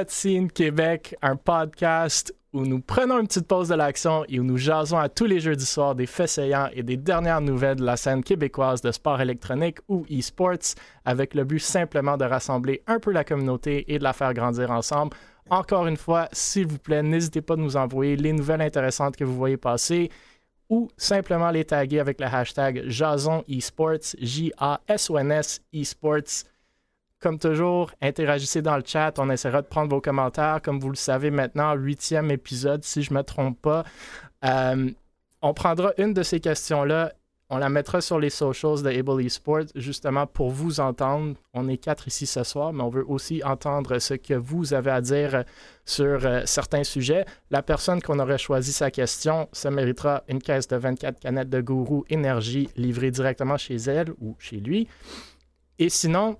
Cutscene Québec, un podcast où nous prenons une petite pause de l'action et où nous jasons à tous les jeudis soirs des faits saillants et des dernières nouvelles de la scène québécoise de sport électronique ou e-sports, avec le but simplement de rassembler un peu la communauté et de la faire grandir ensemble. Encore une fois, s'il vous plaît, n'hésitez pas à nous envoyer les nouvelles intéressantes que vous voyez passer ou simplement les taguer avec le hashtag Jason Esports, J-A-S-O-N-S Esports. Comme toujours, interagissez dans le chat. On essaiera de prendre vos commentaires. Comme vous le savez maintenant, huitième épisode, si je ne me trompe pas. Euh, on prendra une de ces questions-là. On la mettra sur les socials de Able Esports, justement pour vous entendre. On est quatre ici ce soir, mais on veut aussi entendre ce que vous avez à dire sur euh, certains sujets. La personne qu'on aurait choisi sa question, ça méritera une caisse de 24 canettes de gourou énergie livrée directement chez elle ou chez lui. Et sinon,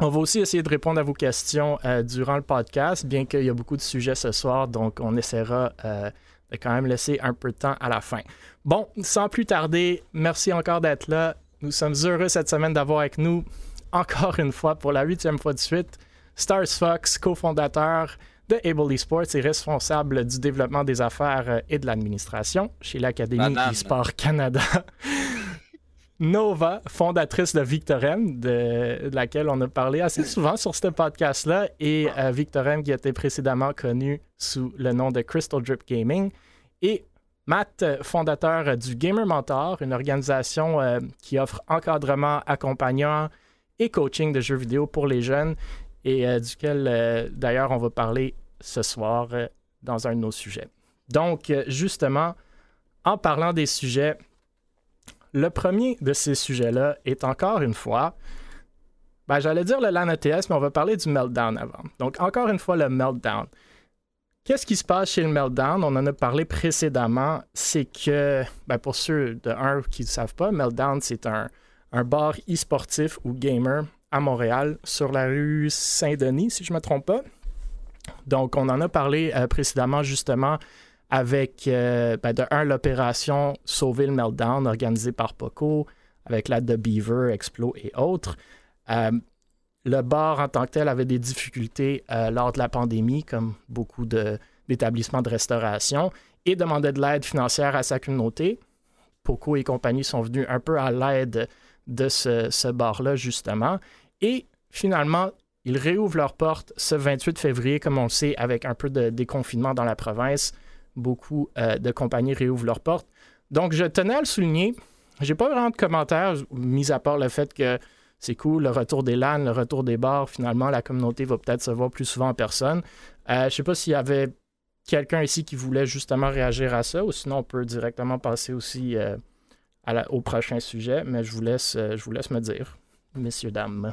on va aussi essayer de répondre à vos questions euh, durant le podcast, bien qu'il y a beaucoup de sujets ce soir, donc on essaiera euh, de quand même laisser un peu de temps à la fin. Bon, sans plus tarder, merci encore d'être là. Nous sommes heureux cette semaine d'avoir avec nous, encore une fois, pour la huitième fois de suite, Stars Fox, cofondateur de Able Esports et responsable du développement des affaires euh, et de l'administration chez l'Académie eSport Canada. Nova, fondatrice de Victorem, de, laquelle on a parlé assez souvent sur ce podcast-là, et euh, Victorem qui était précédemment connu sous le nom de Crystal Drip Gaming, et Matt, fondateur du Gamer Mentor, une organisation euh, qui offre encadrement, accompagnant et coaching de jeux vidéo pour les jeunes, et euh, duquel d'ailleurs on va parler ce soir dans un de nos sujets. Donc, justement, en parlant des sujets, le premier de ces sujets-là est encore une fois, ben, j'allais dire le LAN ETS, mais on va parler du meltdown avant. Donc, encore une fois, le meltdown. Qu'est-ce qui se passe chez le Meltdown? On en a parlé précédemment. C'est que, ben pour ceux de qui ne savent pas, Meltdown, c'est un, bar e-sportif ou gamer à Montréal, sur la rue Saint-Denis, si je ne me trompe pas. Donc, on en a parlé euh, précédemment, justement, avec, euh, ben, de un, l'opération Sauver le Meltdown organisée par Poco, avec l'aide de Beaver, Explo et autres. Euh, le bar en tant que tel avait des difficultés euh, lors de la pandémie, comme beaucoup d'établissements de, restauration, et demandait de l'aide financière à sa communauté. Poco et compagnie sont venus un peu à l'aide de ce, ce bar-là, justement. Et finalement, ils réouvrent leurs portes ce 28 février, comme on le sait, avec un peu de déconfinement dans la province beaucoup euh, de compagnies réouvrent leurs portes. Donc, je tenais à le souligner. J'ai pas vraiment de commentaires, mis à part le fait que c'est cool, le retour des LAN, le retour des bars. Finalement, la communauté va peut-être se voir plus souvent en personne. Euh, je sais pas s'il y avait quelqu'un ici qui voulait justement réagir à ça, ou sinon on peut directement passer aussi euh, au prochain sujet, mais je vous laisse, je vous laisse me dire, messieurs, dames.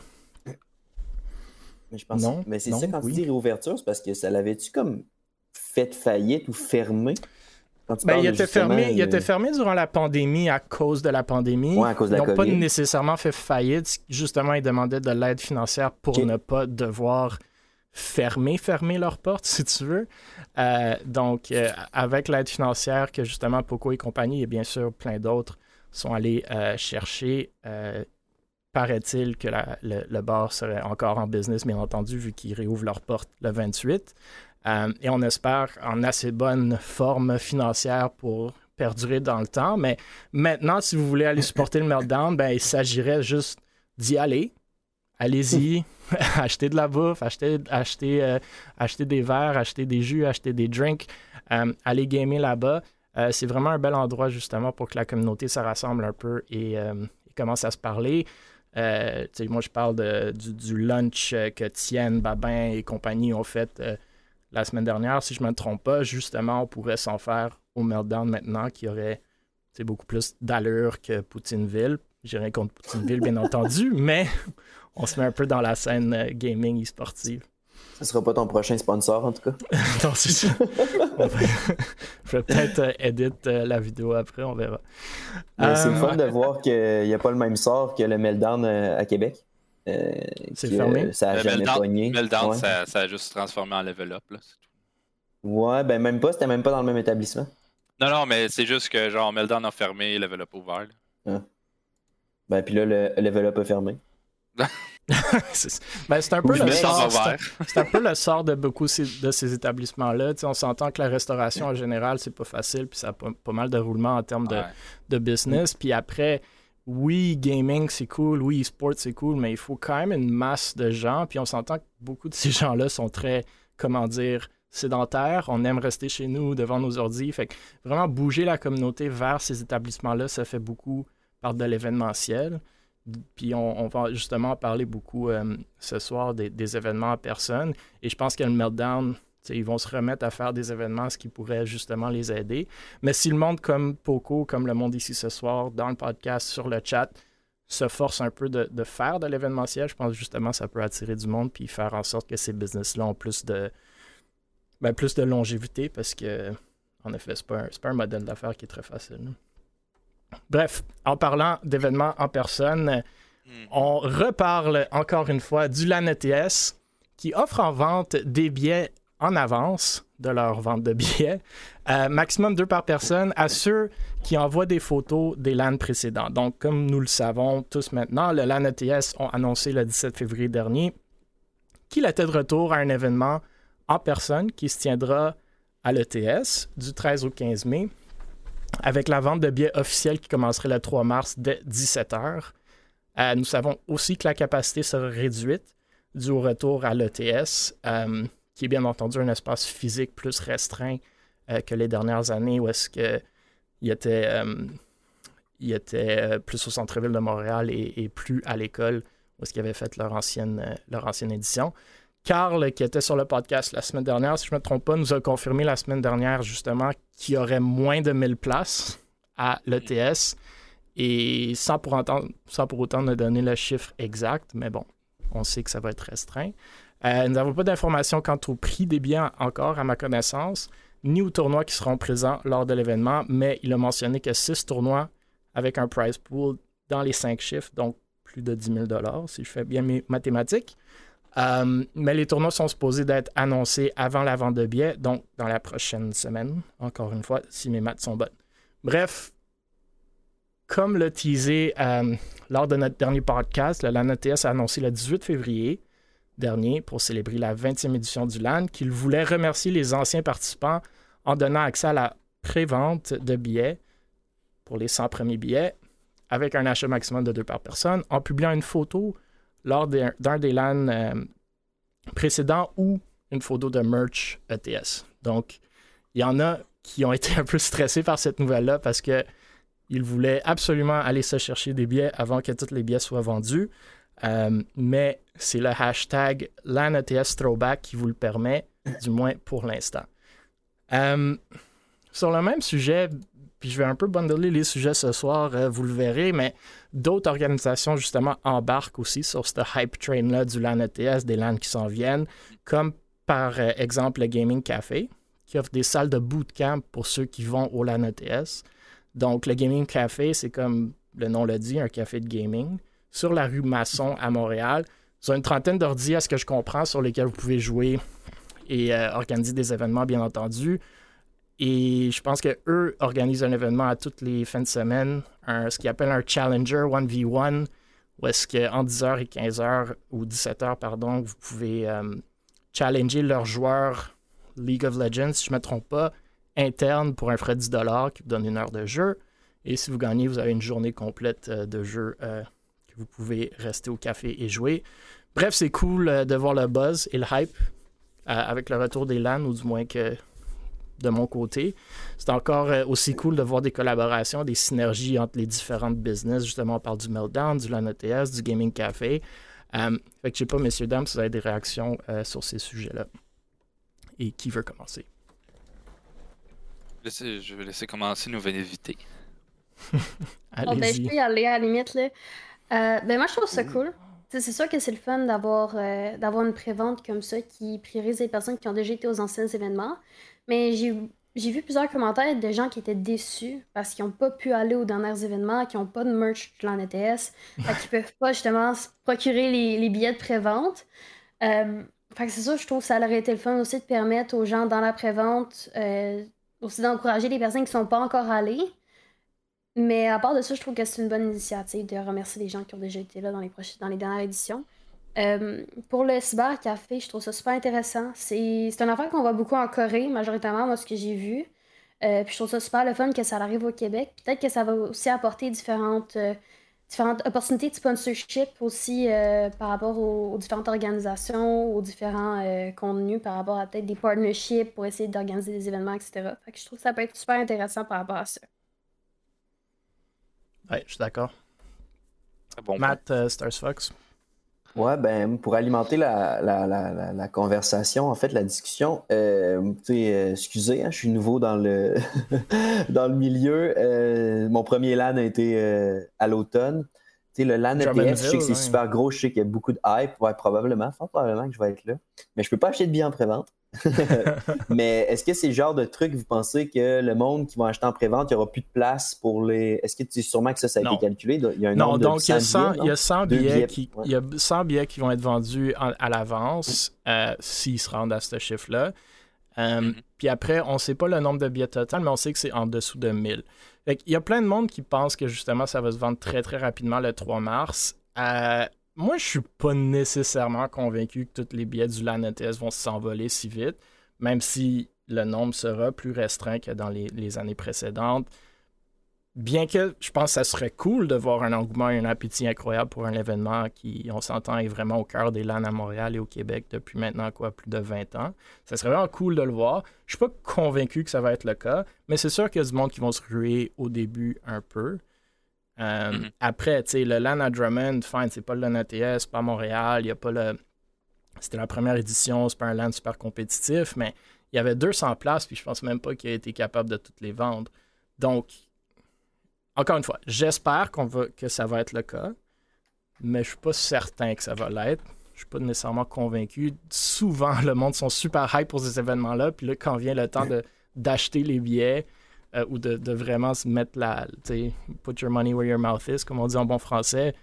Mais je pense non, mais c'est ça quand tu dis réouverture, c'est parce que ça l'avait-tu comme fait faillite ou fermé? Ben, il, était fermé, il était fermé durant la pandémie à cause de la pandémie. Ouais, à cause de la Ils n'ont pas nécessairement fait faillite. Justement, ils demandaient de l'aide financière pour ne pas devoir fermer, fermer leurs portes, si tu veux. Euh, donc, euh, avec l'aide financière que justement Poco et compagnie, et bien sûr plein d'autres, sont allés euh, chercher, paraît-il que le, le, bar serait encore en business, bien entendu, vu qu'ils réouvrent leurs portes le 28. Euh, et on espère en assez bonne forme financière pour perdurer dans le temps. Mais maintenant, si vous voulez aller supporter le Meltdown, ben, il s'agirait juste d'y aller. Allez-y, achetez de la bouffe, achetez, euh, des verres, achetez des jus, achetez des drinks, euh, allez gamer là-bas. c'est vraiment un bel endroit justement pour que la communauté se rassemble un peu et, commence à se parler. moi, je parle du, du, lunch que Tienne, Babin et compagnie ont fait la semaine dernière, si je ne me trompe pas, justement, on pourrait s'en faire au Meltdown maintenant, qui aurait beaucoup plus d'allure que Poutineville. J'ai rien contre Poutineville, bien entendu, mais on se met un peu dans la scène euh, gaming e-sportive. Ce sera pas ton prochain sponsor, en tout cas? non, c'est ça. je vais peut-être euh, edit euh, la vidéo après, on verra. c'est fun de voir qu'il n'y a pas le même sort que le Meltdown à Québec. Euh, c'est fermé? Ça a jamais pogné. Meltdown, ça, ça, a juste transformé en level up. Là, Ouais, ben même pas, c'était même pas dans le même établissement. Non, non, mais c'est juste que genre Meltdown a fermé, level up ouvert. Ah. Ben puis là, le level up a fermé. Ben, c'est un, peu le sort, c'est un peu le sort de beaucoup de ces établissements-là. on s'entend que la restauration en général, c'est pas facile, puis ça a pas, mal de roulement en termes de, de business. Puis après, oui, gaming, c'est cool, oui, e-sport, c'est cool, mais il faut quand même une masse de gens. Puis on s'entend que beaucoup de ces gens-là sont très, comment dire, sédentaires. On aime rester chez nous devant nos ordi. Fait que vraiment bouger la communauté vers ces établissements-là, ça fait beaucoup par de l'événementiel. Puis on, va justement parler beaucoup euh, ce soir des, événements en personne. Et je pense que le Meltdown, ils vont se remettre à faire des événements, ce qui pourrait justement les aider. Mais si le monde comme Poco, comme le monde ici ce soir, dans le podcast, sur le chat, se force un peu de, faire de l'événementiel, je pense justement que ça peut attirer du monde puis faire en sorte que ces business-là ont plus de, ben, plus de longévité parce que, en effet, ce n'est pas, un modèle d'affaires qui est très facile. Bref, en parlant d'événements en personne, hmm. on reparle encore une fois du LAN ETS qui offre en vente des billets en avance de leur vente de billets, euh, maximum deux par personne, à ceux qui envoient des photos des LAN précédents. Donc, comme nous le savons tous maintenant, le LAN ETS ont annoncé le 17 février dernier qu'il était de retour à un événement en personne qui se tiendra à l'ETS du 13 au 15 mai avec la vente de billets officiels qui commencerait le 3 mars dès 17h. Euh, nous savons aussi que la capacité sera réduite du retour à l'ETS, euh, qui est bien entendu un espace physique plus restreint euh, que les dernières années où est-ce qu'il était, il était plus au centre-ville de Montréal et, plus à l'école où est-ce qu'ils avaient fait leur ancienne, leur ancienne édition. Carl, qui était sur le podcast la semaine dernière, si je ne me trompe pas, nous a confirmé la semaine dernière justement qu'il y aurait moins de 1000 places à l'ETS et sans pour, sans pour autant ne donner le chiffre exact, mais bon, on sait que ça va être restreint. Euh, nous n'avons pas d'informations quant au prix des billets encore, à ma connaissance, ni aux tournois qui seront présents lors de l'événement, mais il a mentionné que six tournois avec un prize pool dans les cinq chiffres, donc plus de 10 000 si je fais bien mes mathématiques. Euh, mais les tournois sont supposés d'être annoncés avant la vente de billets, donc dans la prochaine semaine, encore une fois, si mes maths sont bonnes. Bref, comme le teasé euh, lors de notre dernier podcast, le LAN ETS a annoncé le 18 février dernier pour célébrer la 20e édition du LAN qu'il voulait remercier les anciens participants en donnant accès à la prévente de billets pour les 100 premiers billets avec un achat maximum de deux par personne en publiant une photo lors d'un des LAN euh, précédents ou une photo de merch ETS. Donc, il y en a qui ont été un peu stressés par cette nouvelle-là parce qu'ils voulaient absolument aller se chercher des billets avant que tous les billets soient vendus. Euh, mais c'est le hashtag LANETS Throwback qui vous le permet, du moins pour l'instant. Euh, sur le même sujet, puis je vais un peu bundler les sujets ce soir, euh, vous le verrez, mais d'autres organisations justement embarquent aussi sur ce hype train-là du LAN ETS, des LAN qui s'en viennent, comme par exemple le Gaming Café, qui offre des salles de bootcamp pour ceux qui vont au LAN ETS. Donc le Gaming Café, c'est comme le nom le dit, un café de gaming, sur la rue Masson à Montréal. Ils ont une trentaine d'ordi, à ce que je comprends, sur lesquels vous pouvez jouer et euh, organiser des événements, bien entendu. Et je pense qu'eux organisent un événement à toutes les fins de semaine, ce qu'ils appellent un Challenger 1v1, où est-ce qu'en 10h et 15h, ou 17h, pardon, vous pouvez euh, challenger leurs joueurs League of Legends, si je ne me trompe pas, interne pour un frais de 10 qui vous donne une heure de jeu. Et si vous gagnez, vous avez une journée complète euh, de jeu vous pouvez rester au café et jouer. Bref, c'est cool de voir le buzz et le hype avec le retour des LAN, ou du moins que de mon côté. C'est encore euh, aussi cool de voir des collaborations, des synergies entre les différentes business. Justement, on parle du Meltdown, du LAN ETS, du Gaming Café. Euh, fait que je sais pas, messieurs, dames, si vous avez des réactions euh, sur ces sujets-là. Et qui veut commencer? Je vais laisser commencer nos invités. oh, ben, je peux y aller à la limite. Là. Ben, moi, je trouve ça cool. C'est sûr que c'est le fun d'avoir d'avoir une prévente comme ça qui priorise les personnes qui ont déjà été aux anciens événements. Mais j'ai vu plusieurs commentaires de gens qui étaient déçus parce qu'ils n'ont pas pu aller aux derniers événements, qui n'ont pas de merch de l'an ETS, qui ne peuvent pas justement se procurer les, billets de pré-vente. Euh, c'est ça, je trouve que ça aurait été le fun aussi de permettre aux gens dans la pré-vente euh, aussi d'encourager les personnes qui ne sont pas encore allées. Mais à part de ça, je trouve que c'est une bonne initiative de remercier les gens qui ont déjà été là dans les, dans les dernières éditions. Euh, pour le cybercafé, je trouve ça super intéressant. C'est une affaire qu'on voit beaucoup en Corée, majoritairement, moi, ce que j'ai vu. Euh, puis je trouve ça super le fun que ça arrive au Québec. Peut-être que ça va aussi apporter différentes, euh, différentes opportunités de sponsorship aussi par rapport aux, différentes organisations, aux différents contenus, par rapport à peut-être des partnerships pour essayer d'organiser des événements, etc. Fait que je trouve que ça peut être super intéressant par rapport à ça. Ouais, je suis d'accord. Bon Matt, Stars Fox. Ouais, ben, pour alimenter la, la, la, la conversation, en fait, la discussion, euh, euh excusez, hein, je suis nouveau dans le, dans le milieu. Euh, mon premier LAN a été euh, à l'automne. Le LAN ETS, je sais que c'est super gros, je sais qu'il y a beaucoup de hype. Ouais, probablement, fort probablement que je vais être là. Mais je peux pas acheter de billets en pré-vente. Mais est-ce que c'est le genre de truc, vous pensez que le monde qui va acheter en prévente, il n'y aura plus de place pour les. Est-ce que tu sais sûrement que ça, ça a été calculé? Il y a un non, donc il y a 100, billets, il y a 100 billets, qui, il y a 100 billets qui vont être vendus à l'avance euh, s'ils se rendent à ce chiffre-là. Euh, mm-hmm. Puis après, on ne sait pas le nombre de billets total, mais on sait que c'est en dessous de 1000. Il y a plein de monde qui pense que justement ça va se vendre très très rapidement le 3 mars. Euh, moi, je suis pas nécessairement convaincu que tous les billets du LAN ETS vont s'envoler si vite, même si le nombre sera plus restreint que dans les, années précédentes. Bien que je pense que ça serait cool de voir un engouement et un appétit incroyable pour un événement qui, on s'entend, est vraiment au cœur des LAN à Montréal et au Québec depuis maintenant quoi, plus de 20 ans. Ça serait vraiment cool de le voir. Je suis pas convaincu que ça va être le cas, mais c'est sûr qu'il y a du monde qui vont se ruer au début un peu. Euh, mhm. Après, tu sais, le LAN à Drummond, fine, c'est pas le LAN ATS, pas Montréal, il y a pas le. C'était la première édition, c'est pas un LAN super compétitif, mais il y avait 200 places, puis je pense même pas qu'il a été capable de toutes les vendre. Donc, encore une fois, j'espère qu'on va, que ça va être le cas, mais je suis pas certain que ça va l'être. Je suis pas nécessairement convaincu. Souvent, le monde sont super hype pour ces événements-là, puis là, quand vient le temps d'acheter les billets, euh, ou de, de, vraiment se mettre la. Put your money where your mouth is, comme on dit en bon français.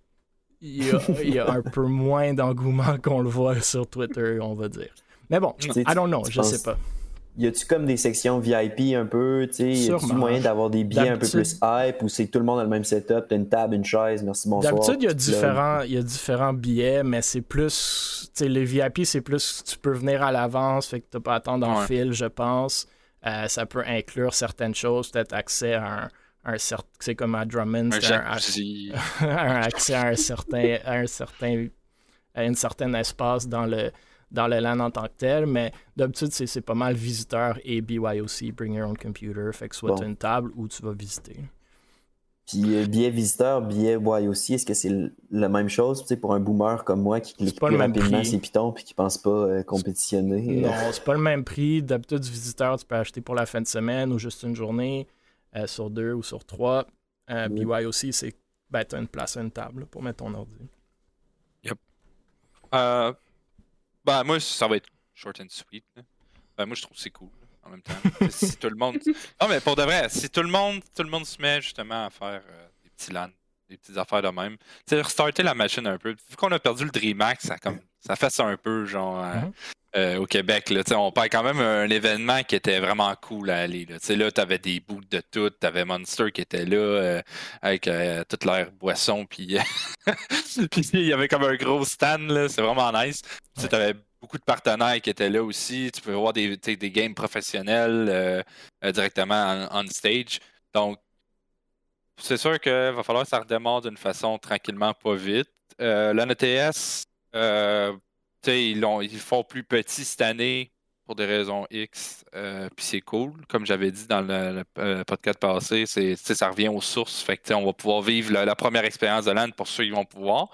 Il y a, un peu moins d'engouement qu'on le voit sur Twitter, on va dire. Mais bon, I don't know, je sais pas. Y a-tu comme des sections VIP un peu, tu sais, y a-tu moyen d'avoir des billets un peu plus hype ou c'est tout le monde a le même setup, t'as une table, une chaise, merci bonsoir. D'habitude, il y a différents, il y a différents billets, mais c'est plus, tu sais, les VIP c'est plus, tu peux venir à l'avance, fait que t'as pas à attendre en fil, je pense. Euh, ça peut inclure certaines choses, peut-être accès à un, un certain. C'est comme à Drummond, un, un, accès à un certain, un certain, à une certaine espace dans le dans le LAN en tant que tel, mais d'habitude, c'est pas mal visiteur et BYOC, Bring Your Own Computer, fait que soit tu as une table où tu vas visiter. Puis euh, billet visiteur, billet aussi, est-ce que c'est la même chose pour un boomer comme moi qui clique plus rapidement ses pitons et qui pense pas euh, compétitionner? Non, c'est pas le même prix. D'habitude, du visiteur, tu peux acheter pour la fin de semaine ou juste une journée euh, sur deux ou sur trois. BY aussi, c'est ben, tu as une place à une table pour mettre ton ordi. Yep. Ben, moi, ça va être short and sweet. Ben, moi, je trouve que c'est cool en même temps. si tout le monde. Non, mais pour de vrai, si tout le monde, tout le monde se met justement à faire euh, des petits LAN, des petites affaires de même, tu sais, restarter la machine un peu. Vu qu'on a perdu le DreamHack, ça, comme, ça fait ça un peu, genre. Euh, mm-hmm. Euh, au Québec, là, on perd quand même un événement qui était vraiment cool à aller. Là, tu avais des bouts de tout, tu avais Monster qui était là avec toute leur boisson, puis il y avait comme un gros stand, c'est vraiment nice. Tu avais beaucoup de partenaires qui étaient là aussi. Tu peux voir des, des games professionnels euh, euh, directement on, stage. Donc, c'est sûr qu'il va falloir que ça redémarre d'une façon tranquillement, pas vite. Euh, l'ANETS, euh, ils, ils font plus petit cette année pour des raisons X. Euh, puis c'est cool. Comme j'avais dit dans le, podcast passé, c'est, ça revient aux sources. Fait que, on va pouvoir vivre la, première expérience de LAN pour ceux qui vont pouvoir.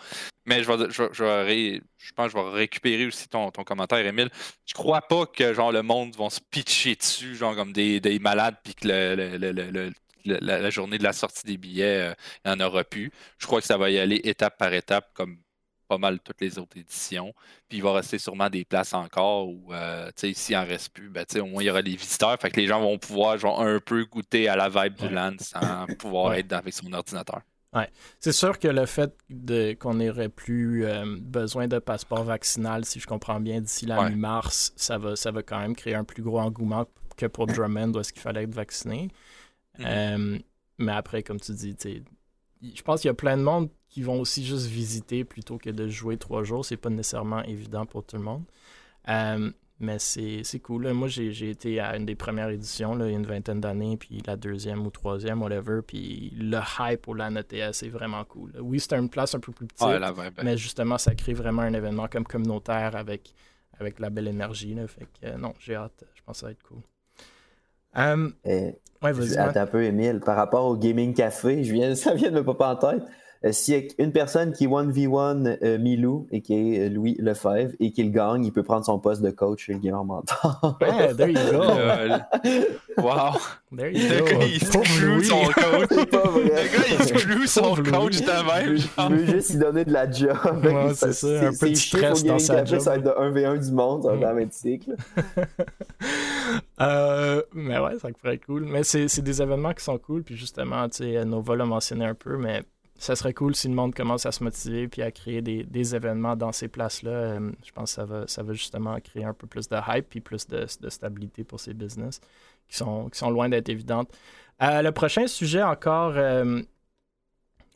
Mais je, pense que je vais récupérer aussi ton, ton commentaire, Émile. Je crois pas que genre le monde va se pitcher dessus, genre comme des, des malades, puis que la, journée de la sortie des billets, euh, n'y en aura plus. Je crois que ça va y aller étape par étape, comme pas mal toutes les autres éditions. Puis il va rester sûrement des places encore où, euh, s'il en reste plus, ben, au moins il y aura des visiteurs. Fait que les gens vont pouvoir genre, un peu goûter à la vibe du land sans pouvoir être avec son ordinateur. Ouais. C'est sûr que le fait qu'on n'aurait plus euh, besoin de passeport vaccinal, si je comprends bien, d'ici la mi-mars, ça va, ça va quand même créer un plus gros engouement que pour Drummond où est-ce qu'il fallait être vacciné. Mm-hmm. Euh, mais après, comme tu dis, je pense qu'il y a plein de monde qui vont aussi juste visiter plutôt que de jouer trois jours. C'est pas nécessairement évident pour tout le monde. Euh, mais c'est cool. Moi, j'ai été à une des premières éditions, là, il y a une vingtaine d'années, puis la deuxième ou troisième, whatever. Puis le hype pour la NTS c'est vraiment cool. Oui, c'est une place un peu plus petite, mais justement, ça crée vraiment un événement comme communautaire avec, avec la belle énergie. Là. Fait que non, j'ai hâte. Je pense que ça va être cool. Um, ouais, vas-y. Attends un peu, Emile. Par rapport au Gaming Café, je viens, ça vient de me pas en tête. Euh, s'il y a une personne qui 1v1 euh, Milou et qui est euh, Louis Lefebvre et qu'il gagne, il peut prendre son poste de coach chez le Gamer Mentor. yeah, there you go. wow. There you go. Le gars, il exclut son coach. Le gars, il exclut son coach de même. Je veux juste lui donner de la job. Ouais, c'est ça, un peu de stress dans sa job. Ça va être de 1v1 du monde, mm. être cycle. euh, mais ouais, ça pourrait être cool. Mais c'est des événements qui sont cool. Puis justement, tu sais, Nova l'a mentionné un peu, mais ça serait cool si le monde commence à se motiver puis à créer des, événements dans ces places-là. Euh, je pense que ça va, ça va justement créer un peu plus de hype puis plus de, stabilité pour ces business qui sont, qui sont loin d'être évidentes. Euh, le prochain sujet encore, euh,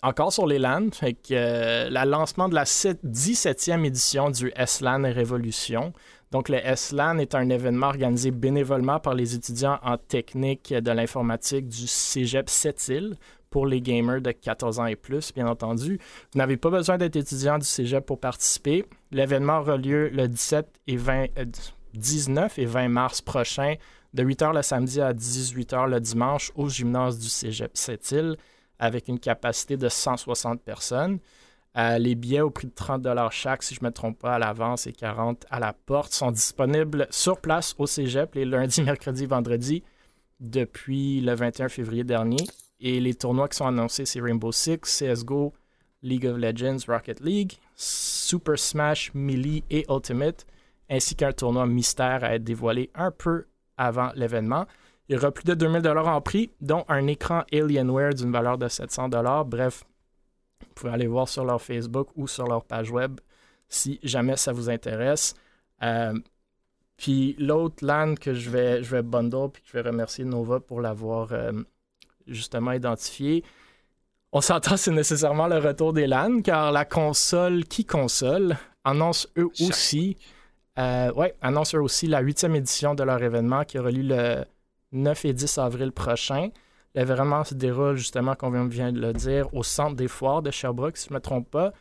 encore sur les LAN, le lancement de la 17e édition du S-LAN Révolution. Donc, le S-LAN est un événement organisé bénévolement par les étudiants en technique de l'informatique du Cégep Sept-Îles pour les gamers de 14 ans et plus, bien entendu. Vous n'avez pas besoin d'être étudiant du cégep pour participer. L'événement aura lieu le 17 et 20, 19 euh, et 20 mars prochain, de 8h le samedi à 18h le dimanche au gymnase du cégep Sept-Îles, avec une capacité de 160 personnes. Euh, les billets au prix de 30 chaque, si je ne me trompe pas, à l'avance et 40 à la porte, sont disponibles sur place au cégep les lundis, mercredis, vendredis depuis le 21 février dernier. Et les tournois qui sont annoncés, c'est Rainbow Six, CSGO, League of Legends, Rocket League, Super Smash, Melee et Ultimate, ainsi qu'un tournoi mystère à être dévoilé un peu avant l'événement. Il y aura plus de 2000 en prix, dont un écran Alienware d'une valeur de 700 Bref, vous pouvez aller voir sur leur Facebook ou sur leur page web si jamais ça vous intéresse. Euh, puis l'autre LAN que je vais, je vais bundle, puis je vais remercier Nova pour l'avoir euh, justement identifié. On s'entend, c'est nécessairement le retour des LAN, car la console qui console annonce eux aussi, euh, ouais, annonce eux aussi la huitième édition de leur événement qui aura lieu le 9 et 10 avril prochain. L'événement se déroule justement, comme vient de le dire, au centre des foires de Sherbrooke, si je ne me trompe pas,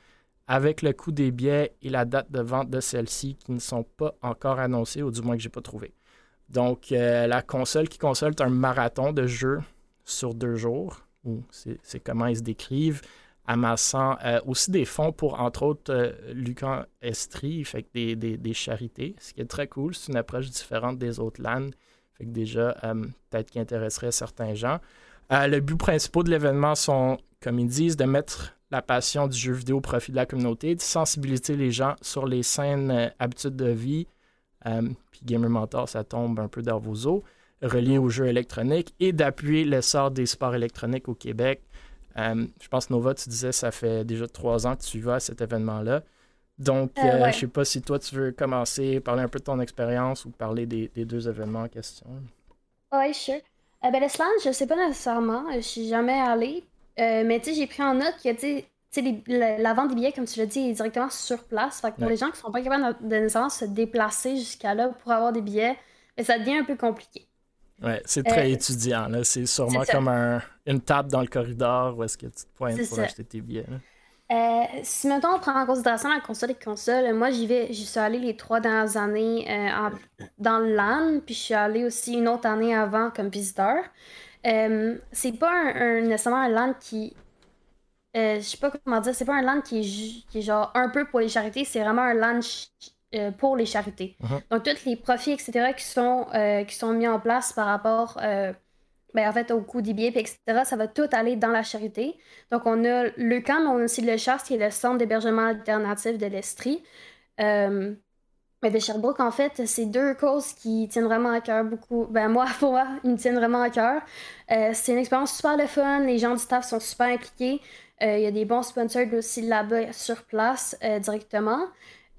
avec le coût des billets et la date de vente de celle-ci qui ne sont pas encore annoncés, ou du moins que je n'ai pas trouvé. Donc, euh, la console qui console est un marathon de jeux sur deux jours, ou c'est comment ils se décrivent, amassant euh, aussi des fonds pour, entre autres, euh, Lucan Estrie, fait des, charités, ce qui est très cool. C'est une approche différente des autres LAN, fait déjà, euh, peut-être qui intéresserait certains gens. le but principal de l'événement sont, comme ils disent, de mettre la passion du jeu vidéo au profit de la communauté, de sensibiliser les gens sur les saines habitudes de vie. puis Gamer Mentor, ça tombe un peu dans vos eaux relié aux jeux électroniques et d'appuyer l'essor des sports électroniques au Québec. Euh, je pense, Nova, tu disais, ça fait déjà trois ans que tu vas à cet événement-là. Donc, euh, euh, je ne sais pas si toi, tu veux commencer, parler un peu de ton expérience ou parler des, deux événements en question. Oui, sure. ben, le slam, je ne sais pas nécessairement. Je suis jamais allée. mais tu sais, j'ai pris en note que, tu sais, la, vente des billets, comme tu l'as dit, est directement sur place. Fait que pour les gens qui ne sont pas capables de, nécessairement se déplacer jusqu'à là pour avoir des billets, ben, ça devient un peu compliqué. Ouais, c'est très euh, étudiant. C'est sûrement comme un, une table dans le corridor où est-ce que tu te pointes pour acheter tes billets. Euh, si maintenant on prend en considération la console et console, moi j'y vais, j'y suis allée les trois dernières années euh, dans le LAN, puis je suis allée aussi une autre année avant comme visiteur. c'est pas un, nécessairement un LAN qui. je sais pas comment dire, c'est pas un LAN qui est, qui est genre un peu pour les charités, c'est vraiment un LAN euh, pour les charités. Uh-huh. Donc, tous les profits, etc., qui sont, euh, qui sont mis en place par rapport euh, ben, en fait, au coût des billets, etc., ça va tout aller dans la charité. Donc, on a le camp, mais on a aussi le CHARS, qui est le Centre d'hébergement alternatif de l'Estrie. mais de Sherbrooke, en fait, c'est deux causes qui tiennent vraiment à cœur beaucoup. Ben, moi, pour moi, ils me tiennent vraiment à cœur. c'est une expérience super le fun. Les gens du staff sont super impliqués. Il y a des bons sponsors aussi là-bas sur place directement.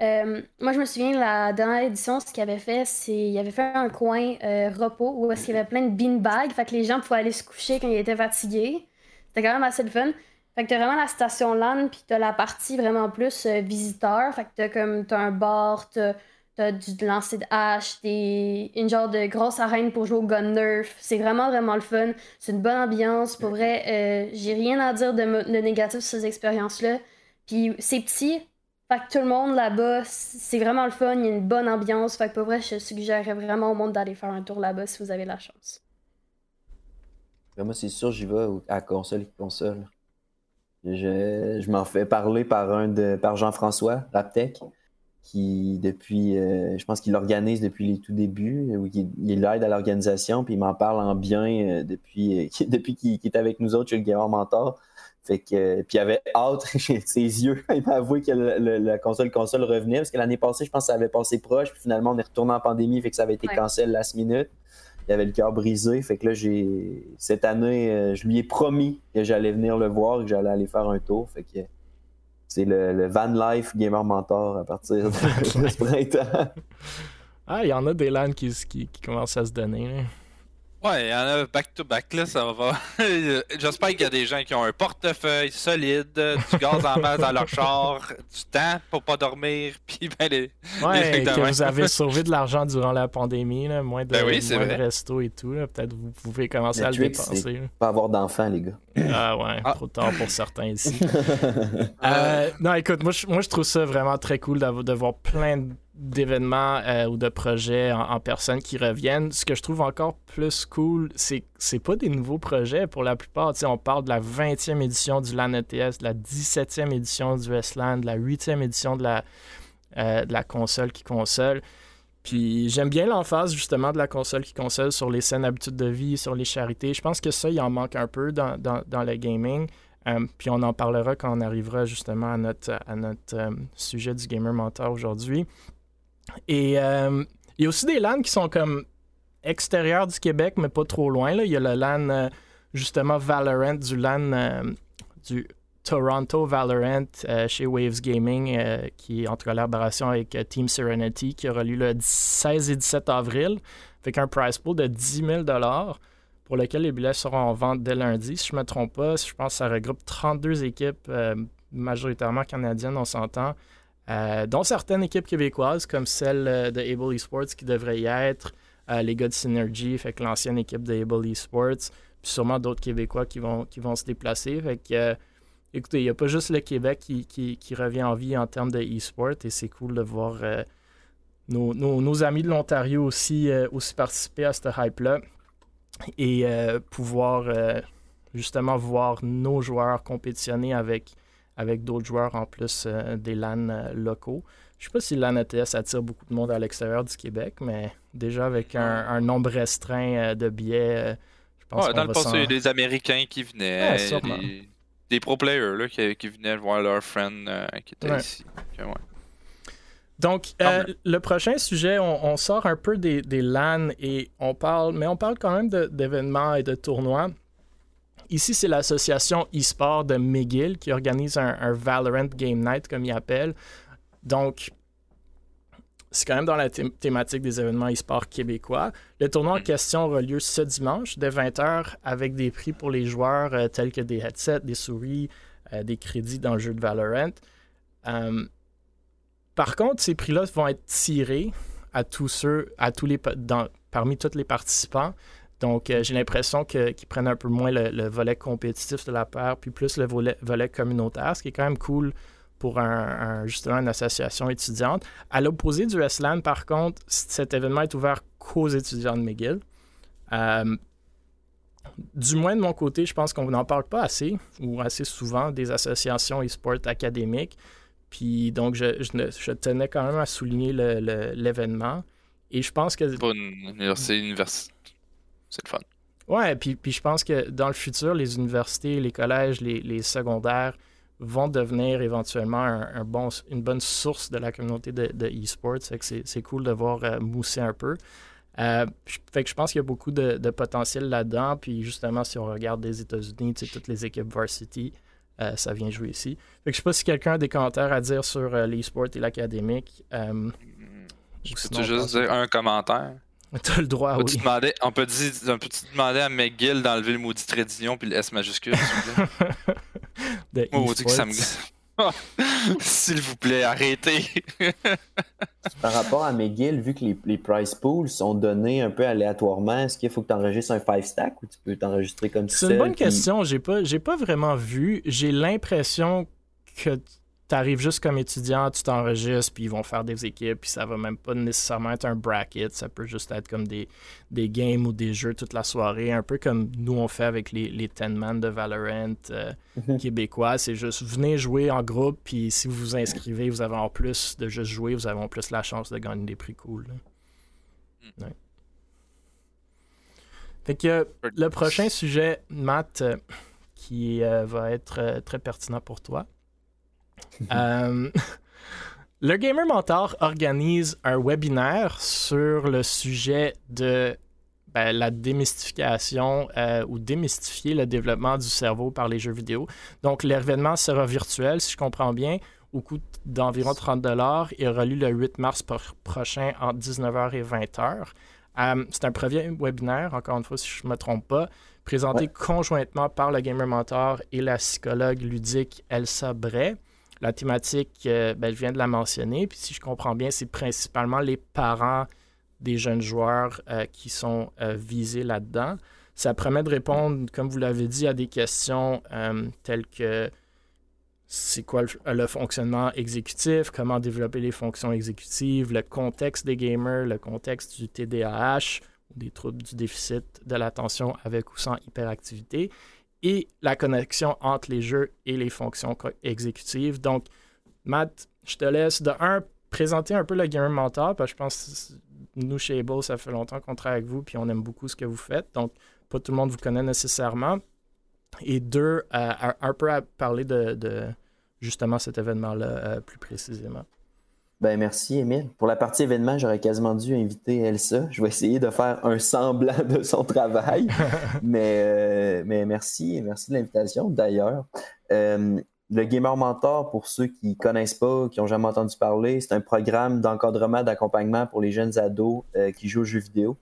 Euh, moi, je me souviens, la dernière édition, ce qu'il avait fait, c'est qu'il avait fait un coin euh, repos où il y avait plein de beanbags. Fait que les gens pouvaient aller se coucher quand ils étaient fatigués. C'était quand même assez le fun. Fait que t'as vraiment la station LAN, puis t'as la partie vraiment plus euh, visiteur. Fait que t'as comme t'as un bar, t'as, as du lancer de hache, une genre de grosse arène pour jouer au gun nerf. C'est vraiment, vraiment le fun. C'est une bonne ambiance. Pour vrai, j'ai rien à dire de, de négatif sur ces expériences-là. Puis c'est petit, fait que tout le monde là-bas, c'est vraiment le fun, il y a une bonne ambiance. Fait que pour vrai, je suggérerais vraiment au monde d'aller faire un tour là-bas si vous avez la chance. Moi, c'est sûr, j'y vais à console et console. Je, je m'en fais parler par un de par Jean-François Raptech, qui depuis, euh, je pense qu'il l'organise depuis les tout débuts, ou il, il aide à l'organisation, puis il m'en parle en bien euh, depuis, euh, depuis qu'il est avec nous autres chez le Gamer Mentor. Fait que, puis il avait hâte, ses yeux, il m'a avoué que la console console revenait, parce que l'année passée, je pense que ça avait passé proche, puis finalement, on est retourné en pandémie, fait que ça avait été cancel last minute il avait le cœur brisé. Fait que là, j'ai cette année, euh, je lui ai promis que j'allais venir le voir et que j'allais aller faire un tour. Fait que c'est le, Van Life Gamer Mentor à partir de, ce printemps. Ah, il y en a des LAN qui, qui, commencent à se donner. Ouais, il y en a back-to-back, là, ça va. J'espère qu'il y a des gens qui ont un portefeuille solide, du gaz en masse dans leur char, du temps pour pas dormir, puis ben les. Ouais, que vous avez sauvé de l'argent durant la pandémie, là, moins de, ben oui, moins de resto et tout. Peut-être vous pouvez commencer à le dépenser. Pas avoir d'enfants, les gars. Ah ouais, ah. trop tard pour certains ici. euh, non, écoute, moi je, moi je trouve ça vraiment très cool de voir plein de d'événements euh, ou de projets en, personne qui reviennent. Ce que je trouve encore plus cool, c'est c'est pas des nouveaux projets pour la plupart. on parle de la 20e édition du LAN ETS, de la 17e édition du Westland, de la 8e édition de la, euh, de la console qui console. Puis j'aime bien l'emphase justement de la console qui console sur les scènes habitudes de vie, sur les charités. Je pense que ça, il en manque un peu dans, dans, le gaming. Euh, puis on en parlera quand on arrivera justement à notre, à notre sujet du gamer mentor aujourd'hui. Et euh, il y a aussi des LAN qui sont comme extérieurs du Québec, mais pas trop loin. Il y a le LAN, euh, justement, Valorant, du LAN euh, du Toronto Valorant chez Waves Gaming, qui est en collaboration avec Team Serenity, qui aura lieu le 16 et 17 avril, avec un price pool de 10 000 pour lequel les billets seront en vente dès lundi. Si je ne me trompe pas, je pense que ça regroupe 32 équipes, majoritairement canadiennes, on s'entend. Euh, dont certaines équipes québécoises, comme celle euh, de Able Esports qui devrait y être, euh, les gars de Synergy, fait que l'ancienne équipe de Able Esports, puis sûrement d'autres Québécois qui vont, qui vont se déplacer. Fait que, écoutez, il n'y a pas juste le Québec qui, qui, revient en vie en termes de et c'est cool de voir nos, nos, amis de l'Ontario aussi, aussi participer à cette hype-là et pouvoir justement voir nos joueurs compétitionner avec avec d'autres joueurs en plus euh, des LAN euh, locaux. Je ne sais pas si LAN ETS attire beaucoup de monde à l'extérieur du Québec, mais déjà avec un, nombre restreint euh, de billets, je pense ouais, Dans le passé, il y a des Américains qui venaient, des, pro players là, qui, venaient voir leurs friends qui étaient ici. Donc, le prochain sujet, on, sort un peu des, des, LAN et on parle, mais on parle quand même d'événements et de tournois. Ici, c'est l'association e-sport de McGill qui organise un, Valorant Game Night, comme il appelle. Donc, c'est quand même dans la thématique des événements e-sport québécois. Le tournoi en question aura lieu ce dimanche dès 20h avec des prix pour les joueurs euh, tels que des headsets, des souris, euh, des crédits dans le jeu de Valorant. Euh, par contre, ces prix-là vont être tirés à tous ceux, à tous les, parmi tous les participants donc, euh, j'ai l'impression qu'ils prennent un peu moins le, volet compétitif de la paire, puis plus le volet, communautaire, ce qui est quand même cool pour un, justement une association étudiante. À l'opposé du S-LAN, par contre, cet événement est ouvert qu'aux étudiants de McGill. Euh, du moins de mon côté, je pense qu'on n'en parle pas assez ou assez souvent des associations e-sport académiques. Puis donc, je, tenais quand même à souligner l'événement. Et je pense que. C'est une c'est le fun. Ouais, puis, puis je pense que dans le futur, les universités, les collèges, les, secondaires vont devenir éventuellement un, bon, une bonne source de la communauté de, de e-sports. C'est cool de voir euh, mousser un peu. Euh, fait que je pense qu'il y a beaucoup de, potentiel là-dedans. Puis justement, si on regarde les États-Unis, toutes les équipes varsity, euh, ça vient jouer ici. Fait que je sais pas si quelqu'un a des commentaires à dire sur l'e-sport et l'académique. C'est juste dire un commentaire? T'as le droit, oui. Demander, on peut dire, on peut demander à McGill d'enlever le maudit trait d'union puis le S majuscule, de de S'il vous plaît, arrêtez. Par rapport à McGill, vu que les, les, price pools sont donnés un peu aléatoirement, est-ce qu'il faut que tu enregistres un 5 stack ou tu peux t'enregistrer comme ça? C'est une bonne question. J'ai pas, pas vraiment vu. J'ai l'impression que tu arrives juste comme étudiant, tu t'enregistres, puis ils vont faire des équipes, puis ça va même pas nécessairement être un bracket, ça peut juste être comme des, des games ou des jeux toute la soirée, un peu comme nous on fait avec les, les Ten Man de Valorant euh, mhm. québécois. C'est juste venez jouer en groupe, puis si vous vous inscrivez, vous avez en plus de juste jouer, vous avez en plus la chance de gagner des prix cool. Mm. Fait que le prochain sujet, Matt, euh, qui euh, va être très pertinent pour toi. Euh, le Gamer Mentor organise un webinaire sur le sujet de ben, la démystification euh, ou démystifier le développement du cerveau par les jeux vidéo. Donc, l'événement sera virtuel, si je comprends bien, au coût d'environ 30 Il aura lieu le 8 mars prochain entre 19h et 20h. Euh, c'est un premier webinaire, encore une fois, si je ne me trompe pas, présenté conjointement par le Gamer Mentor et la psychologue ludique Elsa Bray. La thématique, euh, ben, elle vient de la mentionner. Puis si je comprends bien, c'est principalement les parents des jeunes joueurs euh, qui sont euh, visés là-dedans. Ça permet de répondre, comme vous l'avez dit, à des questions telles que c'est quoi le, fonctionnement exécutif, comment développer les fonctions exécutives, le contexte des gamers, le contexte du TDAH des troubles du déficit de l'attention avec ou sans hyperactivité et la connexion entre les jeux et les fonctions exécutives. Donc, Matt, je te laisse de un présenter un peu le Gamer Mentor, parce que je pense que nous, chez Able, ça fait longtemps qu'on travaille avec vous, puis on aime beaucoup ce que vous faites. Donc, pas tout le monde vous connaît nécessairement. Et deux, euh, un peu à parler de, justement cet événement-là euh, plus précisément. Ben merci, Émile. Pour la partie événement, j'aurais quasiment dû inviter Elsa. Je vais essayer de faire un semblant de son travail. mais, euh, mais merci, merci de l'invitation. D'ailleurs, euh, le Gamer Mentor, pour ceux qui ne connaissent pas, qui n'ont jamais entendu parler, c'est un programme d'encadrement, d'accompagnement pour les jeunes ados euh, qui jouent aux jeux vidéo,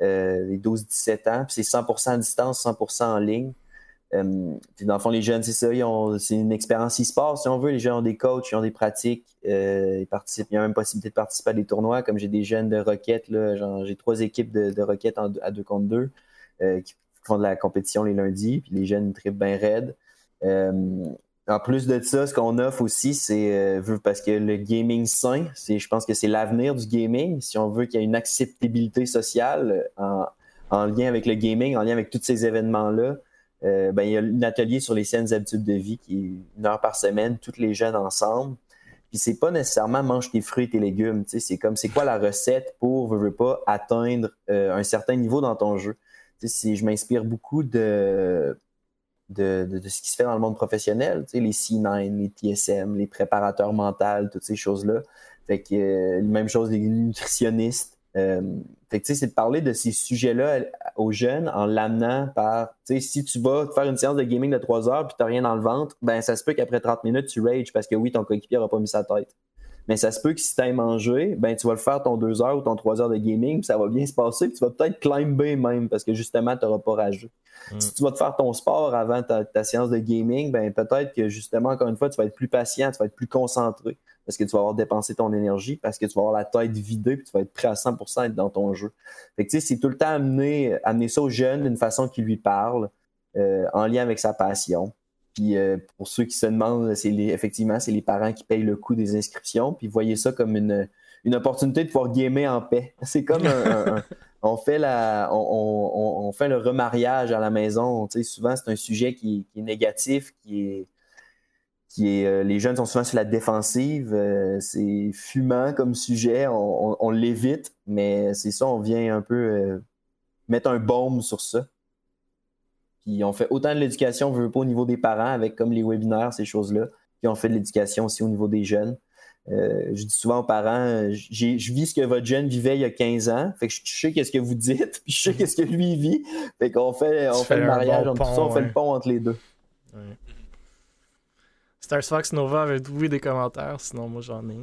les 12-17 ans. c'est 100% à distance, 100% en ligne. Euh, dans le fond, les jeunes, c'est ça, c'est une expérience e-sport, si on veut. Les jeunes ont des coachs, ils ont des pratiques, euh, ils participent. Il y a même possibilité de participer à des tournois, comme j'ai des jeunes de roquettes, j'ai trois équipes de, de à deux contre deux euh, qui font de la compétition les lundis, puis les jeunes tripent bien raides. en plus de ça, ce qu'on offre aussi, c'est parce que le gaming sain, je pense que c'est l'avenir du gaming. Si on veut qu'il y ait une acceptabilité sociale en lien avec le gaming, en lien avec tous ces événements-là, euh, ben, il y a un atelier sur les saines habitudes de vie qui est une heure par semaine, toutes les jeunes ensemble. Puis c'est pas nécessairement mange tes fruits et tes légumes. C'est comme c'est quoi la recette pour, veux, pas, atteindre euh, un certain niveau dans ton jeu? Si je m'inspire beaucoup de, de, de, ce qui se fait dans le monde professionnel, les C9, les TSM, les préparateurs mentaux, toutes ces choses-là. Fait que euh, même chose les nutritionnistes. Euh, fait que, c'est de parler de ces sujets-là aux jeunes en l'amenant par, tu sais, si tu vas faire une séance de gaming de 3 heures puis t'as rien dans le ventre, ben ça se peut qu'après 30 minutes, tu rages parce que oui, ton coéquipier n'aura pas mis sa tête. Mais ça se peut que si tu mangé, ben tu vas le faire ton 2 heures ou ton 3 heures de gaming, puis ça va bien se passer, puis tu vas peut-être climber même parce que justement, tu n'auras pas ragé. Mm. Si tu vas te faire ton sport avant ta, ta séance de gaming, ben peut-être que justement, encore une fois, tu vas être plus patient, tu vas être plus concentré parce que tu vas avoir dépensé ton énergie, parce que tu vas avoir la tête vidée, puis tu vas être prêt à 100% être dans ton jeu. Fait que, c'est tout le temps amener, amener ça au jeune d'une façon qui lui parle, euh, en lien avec sa passion. Puis euh, pour ceux qui se demandent, c'est effectivement, c'est les parents qui payent le coût des inscriptions, puis voyez ça comme une, une opportunité de pouvoir gamer en paix. C'est comme un, on fait la, on, fait le remariage à la maison. Tu sais, souvent, c'est un sujet qui, qui, est négatif, qui est qui est euh, les jeunes sont souvent sur la défensive. Euh, c'est fumant comme sujet, on, l'évite, mais c'est ça, on vient un peu euh, mettre un baume sur ça. Puis on fait autant de l'éducation, je veux pas au niveau des parents, avec comme les webinaires, ces choses-là. Puis on fait de l'éducation aussi au niveau des jeunes. je dis souvent aux parents, je vis ce que votre jeune vivait il y a 15 ans. Fait que je sais qu'est-ce que vous dites, puis je sais qu'est-ce que lui vit. Fait qu'on fait, on fait le mariage entre tout ça, on fait le pont entre les deux. Stars Fox Nova avait oui des commentaires, sinon moi j'en ai.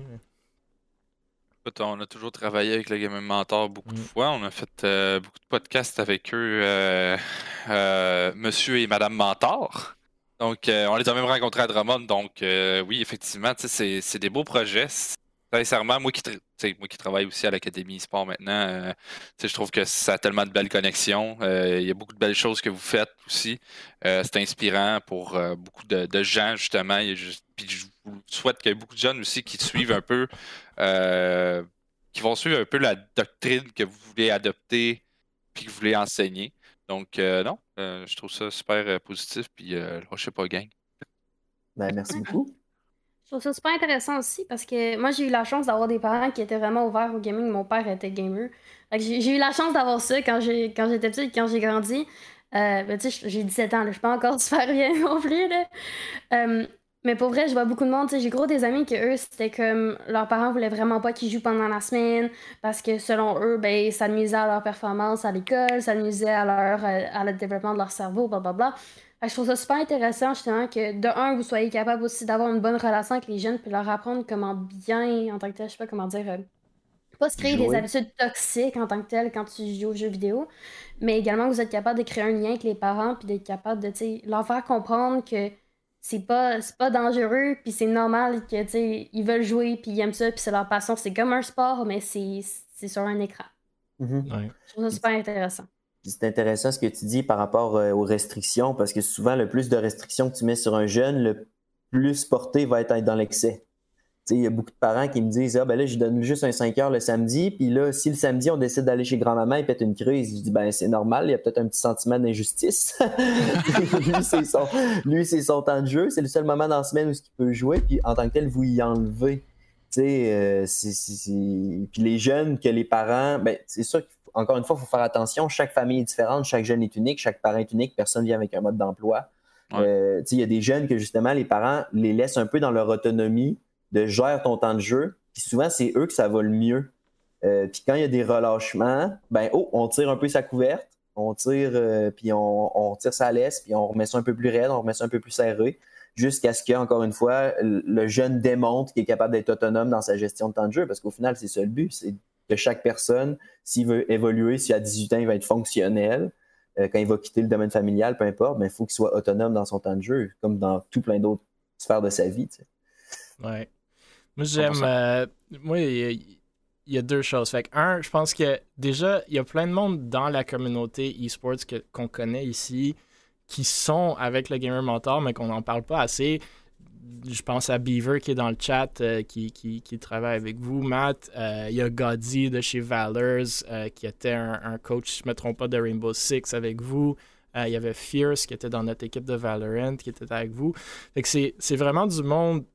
On a toujours travaillé avec le Game Mentor beaucoup de mm. fois. On a fait euh, beaucoup de podcasts avec eux, euh, euh, Monsieur et Madame Mentor. Donc, on les a même rencontrés à Drummond. Donc, oui, effectivement, c'est des beaux projets. Sincèrement, moi qui, moi qui travaille aussi à l'Académie Sport maintenant, euh, je trouve que ça a tellement de belles connexions. Euh, il y a beaucoup de belles choses que vous faites aussi. Euh, c'est inspirant pour beaucoup de, gens, justement. je vous souhaite qu'il y ait beaucoup de jeunes aussi qui suivent un peu, qui vont suivre un peu la doctrine que vous voulez adopter puis que vous voulez enseigner. Donc, non, je trouve ça super positif. Puis, je sais pas, gang. Ben, merci beaucoup. Je trouve ça super intéressant aussi parce que moi, j'ai eu la chance d'avoir des parents qui étaient vraiment ouverts au gaming. Mon père était gamer. J'ai eu la chance d'avoir ça quand j'étais petite, quand j'ai grandi. Euh, ben, j'ai 17 ans, je je peux pas encore faire rien non plus. Euh, mais pour vrai, je vois beaucoup de monde. J'ai gros des amis que eux, c'était comme leurs parents voulaient vraiment pas qu'ils jouent pendant la semaine parce que selon eux, ben, ça nuisait à leur performance à l'école, ça nuisait à leur euh, à le développement de leur cerveau, blablabla je trouve ça super intéressant, justement, que de un, vous soyez capable aussi d'avoir une bonne relation avec les jeunes, puis leur apprendre comment bien, en tant que tel, je sais pas comment dire, euh, pas se créer des habitudes toxiques en tant que tel quand tu joues aux jeux vidéo, mais également vous êtes capable de créer un lien avec les parents, puis d'être capable de leur faire comprendre que c'est pas, pas dangereux, puis c'est normal que ils veulent jouer, puis ils aiment ça, puis c'est leur passion. C'est comme un sport, mais c'est sur un écran. Mm-hmm. Je trouve ça super intéressant c'est intéressant ce que tu dis par rapport euh, aux restrictions, parce que souvent, le plus de restrictions que tu mets sur un jeune, le plus porté va être dans l'excès. Il y a beaucoup de parents qui me disent Ah, ben là, je donne juste un 5 heures le samedi, puis là, si le samedi, on décide d'aller chez grand-maman, il pète une crise. Je dis Ben, c'est normal, il y a peut-être un petit sentiment d'injustice. lui, c'est son, temps de jeu, c'est le seul moment dans la semaine où il peut jouer, puis en tant que tel, vous y enlevez. Euh, puis les jeunes que les parents, ben, c'est sûr qu'il encore une fois, il faut faire attention. Chaque famille est différente, chaque jeune est unique, chaque parent est unique, personne vient avec un mode d'emploi. Euh, il y a des jeunes que justement, les parents les laissent un peu dans leur autonomie de gérer ton temps de jeu. Puis souvent, c'est eux que ça va le mieux. Euh, puis quand il y a des relâchements, ben oh, on tire un peu sa couverte, on tire, euh, puis on, tire sa laisse, puis on remet ça un peu plus raide, on remet ça un peu plus serré, jusqu'à ce que, encore une fois, le jeune démontre qu'il est capable d'être autonome dans sa gestion de temps de jeu, parce qu'au final, c'est ça le but, c'est que chaque personne, s'il veut évoluer, s'il a 18 ans, il va être fonctionnel. Euh, quand il va quitter le domaine familial, peu importe, mais il faut qu'il soit autonome dans son temps de jeu, comme dans tout plein d'autres sphères de sa vie. Ouais. Moi, j'aime. Euh, moi, il y, a deux choses. Fait un, je pense que déjà, il y a plein de monde dans la communauté e-sports qu'on connaît ici qui sont avec le Gamer Mentor, mais qu'on n'en parle pas assez je pense à Beaver qui est dans le chat, euh, qui, travaille avec vous, Matt. Euh, il y a Godzi de chez Valors, euh, qui était un, coach, je ne me trompe pas, de Rainbow Six avec vous. il y avait Fierce qui était dans notre équipe de Valorant, qui était avec vous. c'est vraiment du monde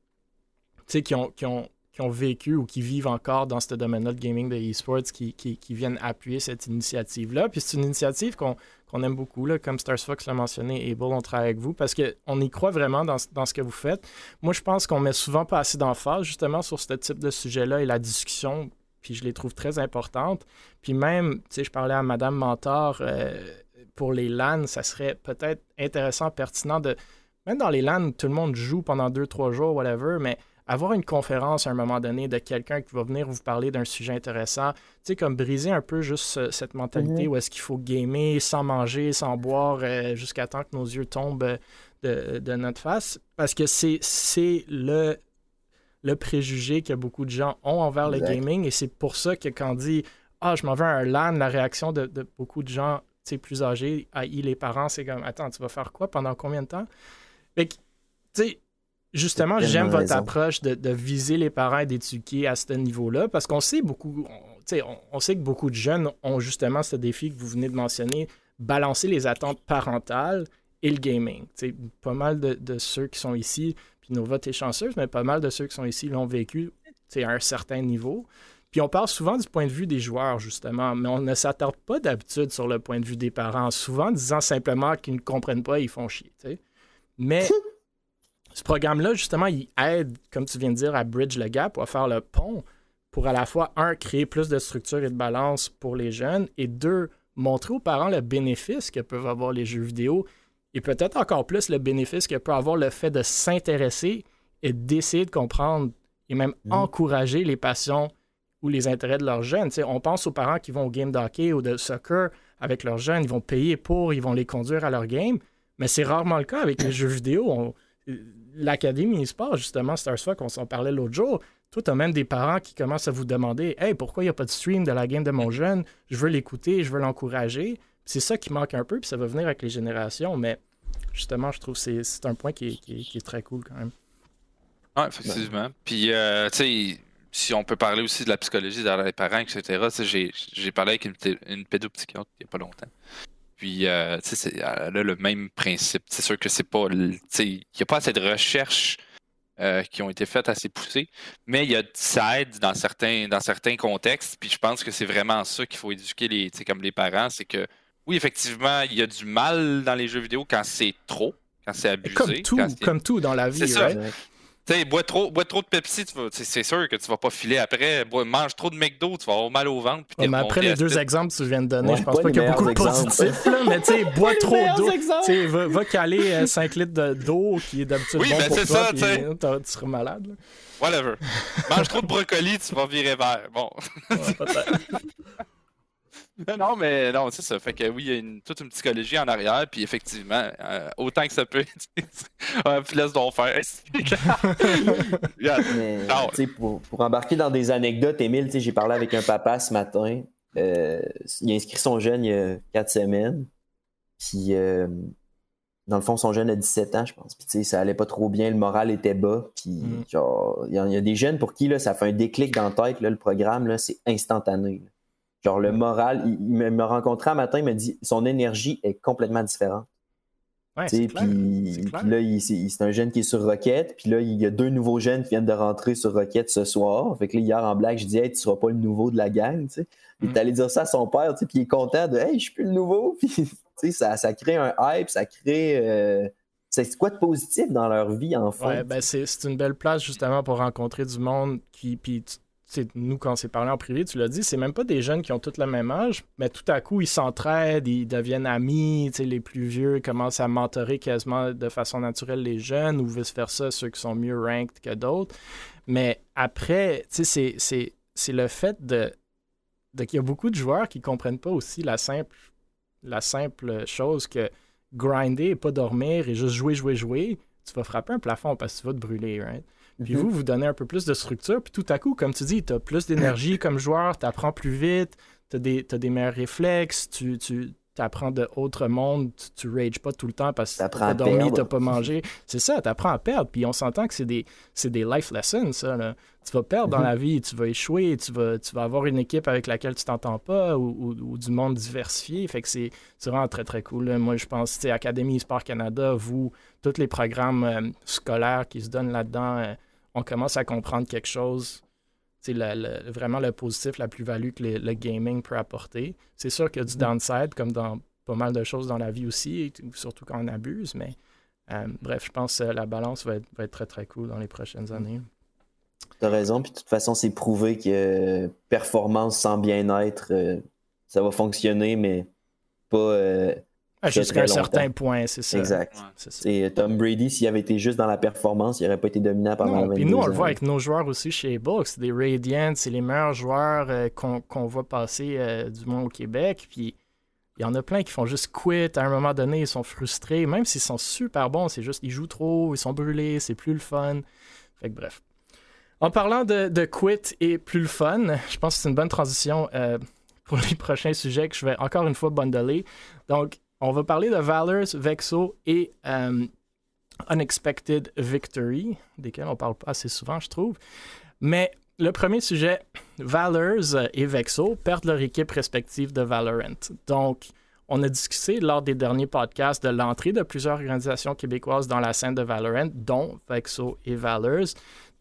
qui ont, qui, ont, qui ont vécu ou qui vivent encore dans ce domaine-là de gaming de e-sports qui, qui, viennent appuyer cette initiative-là. Puis c'est une initiative qu'on qu'on aime beaucoup, là, comme Stars Fox l'a mentionné, Able, on travaille avec vous parce qu'on y croit vraiment dans, ce que vous faites. Moi, je pense qu'on met souvent pas assez d'emphase justement sur ce type de sujet-là et la discussion, puis je les trouve très importantes. Puis même, tu sais, je parlais à Madame Mentor, euh, pour les LAN, ça serait peut-être intéressant, pertinent de... Même dans les LAN, tout le monde joue pendant deux, trois jours, whatever, mais avoir une conférence à un moment donné de quelqu'un qui va venir vous parler d'un sujet intéressant, tu sais, comme briser un peu juste cette mentalité mhm. où est-ce qu'il faut gamer sans manger, sans boire, euh, jusqu'à temps que nos yeux tombent euh, de, notre face. Parce que c'est le, le préjugé que beaucoup de gens ont envers le gaming et c'est pour ça que quand on dit Ah, je m'en vais à un LAN, la réaction de, beaucoup de gens plus âgés, i.e. les parents, c'est comme Attends, tu vas faire quoi pendant combien de temps? Fait tu sais, Justement, j'aime votre approche de, viser les parents et d'éduquer à ce niveau-là parce qu'on sait beaucoup, on, sait que beaucoup de jeunes ont justement ce défi que vous venez de mentionner, balancer les attentes parentales et le gaming. pas mal de, ceux qui sont ici, puis nos votes est chanceuse, mais pas mal de ceux qui sont ici l'ont vécu à un certain niveau. Puis on parle souvent du point de vue des joueurs, justement, mais on ne s'attarde pas d'habitude sur le point de vue des parents, souvent disant simplement qu'ils ne comprennent pas, ils font chier. Mais ce programme-là, justement, il aide, comme tu viens de dire, à bridge le gap ou à faire le pont pour à la fois, un, créer plus de structure et de balance pour les jeunes, et deux, montrer aux parents le bénéfice que peuvent avoir les jeux vidéo et peut-être encore plus le bénéfice que peut avoir le fait de s'intéresser et d'essayer de comprendre et même mhm. encourager les passions ou les intérêts de leurs jeunes. on pense aux parents qui vont au game d'hockey ou de soccer avec leurs jeunes, ils vont payer pour, ils vont les conduire à leur game, Mais c'est rarement le cas avec les jeux vidéo. L'Académie e-sport, justement, Starsfuck, on s'en parlait l'autre jour. Toi, tu as même des parents qui commencent à vous demander Hey, pourquoi il n'y a pas de stream de la game de mon jeune? Je veux l'écouter, je veux l'encourager. C'est ça qui manque un peu, puis ça va venir avec les générations. Mais justement, je trouve que c'est un point qui est, très cool quand même. Oui, effectivement. Puis, euh, tu sais, si on peut parler aussi de la psychologie derrière les parents, etc., j'ai parlé avec une, une pédopsychiatre il n'y a pas longtemps. Puis, euh, tu sais, elle a le même principe. C'est sûr que c'est pas. Tu sais, il n'y a pas assez de recherches euh, qui ont été faites assez poussées, mais il y a, ça aide dans certains, dans certains contextes. Puis, je pense que c'est vraiment ça qu'il faut éduquer les, comme les parents c'est que, oui, effectivement, il y a du mal dans les jeux vidéo quand c'est trop, quand c'est abusé. Comme tout, comme tout dans la vie. C'est right? Tu bois trop, bois trop de Pepsi, c'est sûr que tu vas pas filer après. mange trop de McDo, tu vas avoir mal au ventre. mais après les deux exemples que tu viens de donner, je pense pas, qu'il y a beaucoup de positifs. mais tu sais, bois trop d'eau. Va, va caler 5 euh, litres d'eau qui est d'habitude oui, bon ben pour toi. Ça, tu seras malade. Whatever. mange trop de brocoli, tu vas virer vert. Bon. peut-être. non, mais non, c'est ça. Fait que oui, il y a une, toute une psychologie en arrière, puis effectivement, euh, autant que ça peut, euh, puis laisse donc faire. pour, pour, embarquer dans des anecdotes, Émile, j'ai parlé avec un papa ce matin. Euh, il a inscrit son jeune il y a quatre semaines. Puis, dans le fond, son jeune a 17 ans, je pense. Puis, ça allait pas trop bien, le moral était bas. Puis, mm. genre, il y, a des jeunes pour qui là, ça fait un déclic dans la tête, là, le programme, c'est instantané. Genre, le moral, il, me rencontrait un matin, il m'a dit son énergie est complètement différente. Ouais, puis, là, c'est un jeune qui est sur Rocket. Puis là, il y a deux nouveaux jeunes qui viennent de rentrer sur Rocket ce soir. Fait que là, hier en blague, je dis, hey, tu seras pas le nouveau de la gang. tu sais. Puis mm. allé dire ça à son père, puis il est content de, hey, je suis plus le nouveau. Puis ça, ça crée un hype, ça crée. Euh, c'est quoi de positif dans leur vie, en fait? Ouais, ben c'est une belle place justement pour rencontrer du monde qui. Puis nous, quand on s'est parlé en privé, tu l'as dit, c'est même pas des jeunes qui ont tous le même âge, mais tout à coup, ils s'entraident, ils deviennent amis, les plus vieux commencent à mentorer quasiment de façon naturelle les jeunes, ou vice-versa, ceux qui sont mieux ranked que d'autres. Mais après, c'est, le fait de, qu'il y a beaucoup de joueurs qui comprennent pas aussi la simple, la simple chose que grinder et pas dormir et juste jouer, jouer, jouer, tu vas frapper un plafond parce que tu vas te brûler, right? Puis vous, mhm. vous donnez un peu plus de structure. Puis tout à coup, comme tu dis, tu as plus d'énergie comme joueur, tu apprends plus vite, tu as, des meilleurs réflexes, tu, tu apprends d'autres mondes, tu, ne rages pas tout le temps parce que tu as dormi, tu pas mangé. C'est ça, tu apprends à perdre. Puis on s'entend que c'est des, des life lessons, ça. Là. Tu vas perdre dans mhm. la vie, tu vas échouer, tu vas, tu vas avoir une équipe avec laquelle tu t'entends pas ou, du monde diversifié. Fait que c'est vraiment très, très cool. Moi, je pense, tu Académie Sport Canada, vous, tous les programmes euh, scolaires qui se donnent là-dedans, euh, on commence à comprendre quelque chose, c'est vraiment le positif, la plus-value que le gaming peut apporter. C'est sûr qu'il y a du mm-hmm. downside, comme dans pas mal de choses dans la vie aussi, surtout quand on abuse, mais euh, bref, je pense que la balance va être, très très cool dans les prochaines mm-hmm. années. Tu as raison, puis de toute façon, c'est prouvé que performance sans bien-être, euh, ça va fonctionner, mais pas euh, ah, jusqu'à un certain point, c'est ça. Exact. C'est Tom Brady, s'il avait été juste dans la performance, il n'aurait pas été dominant pendant non, Puis nous, on le voit avec nos joueurs aussi chez Bucks. C'est des Radiant, c'est les meilleurs joueurs euh, qu'on voit passer euh, du monde au Québec. Puis il y en a plein qui font juste quit. À un moment donné, ils sont frustrés. Même s'ils sont super bons, c'est juste ils jouent trop, ils sont brûlés, c'est plus le fun. Fait que bref. En parlant de, de quit et plus le fun, je pense que c'est une bonne transition euh, pour les prochains sujets que je vais encore une fois bundler. Donc, on va parler de Valors, Vexo et euh, Unexpected Victory, desquels on parle pas assez souvent, je trouve. Mais le premier sujet, Valors et Vexo perdent leur équipe respective de Valorant. Donc, on a discuté lors des derniers podcasts de l'entrée de plusieurs organisations québécoises dans la scène de Valorant, dont Vexo et Valors.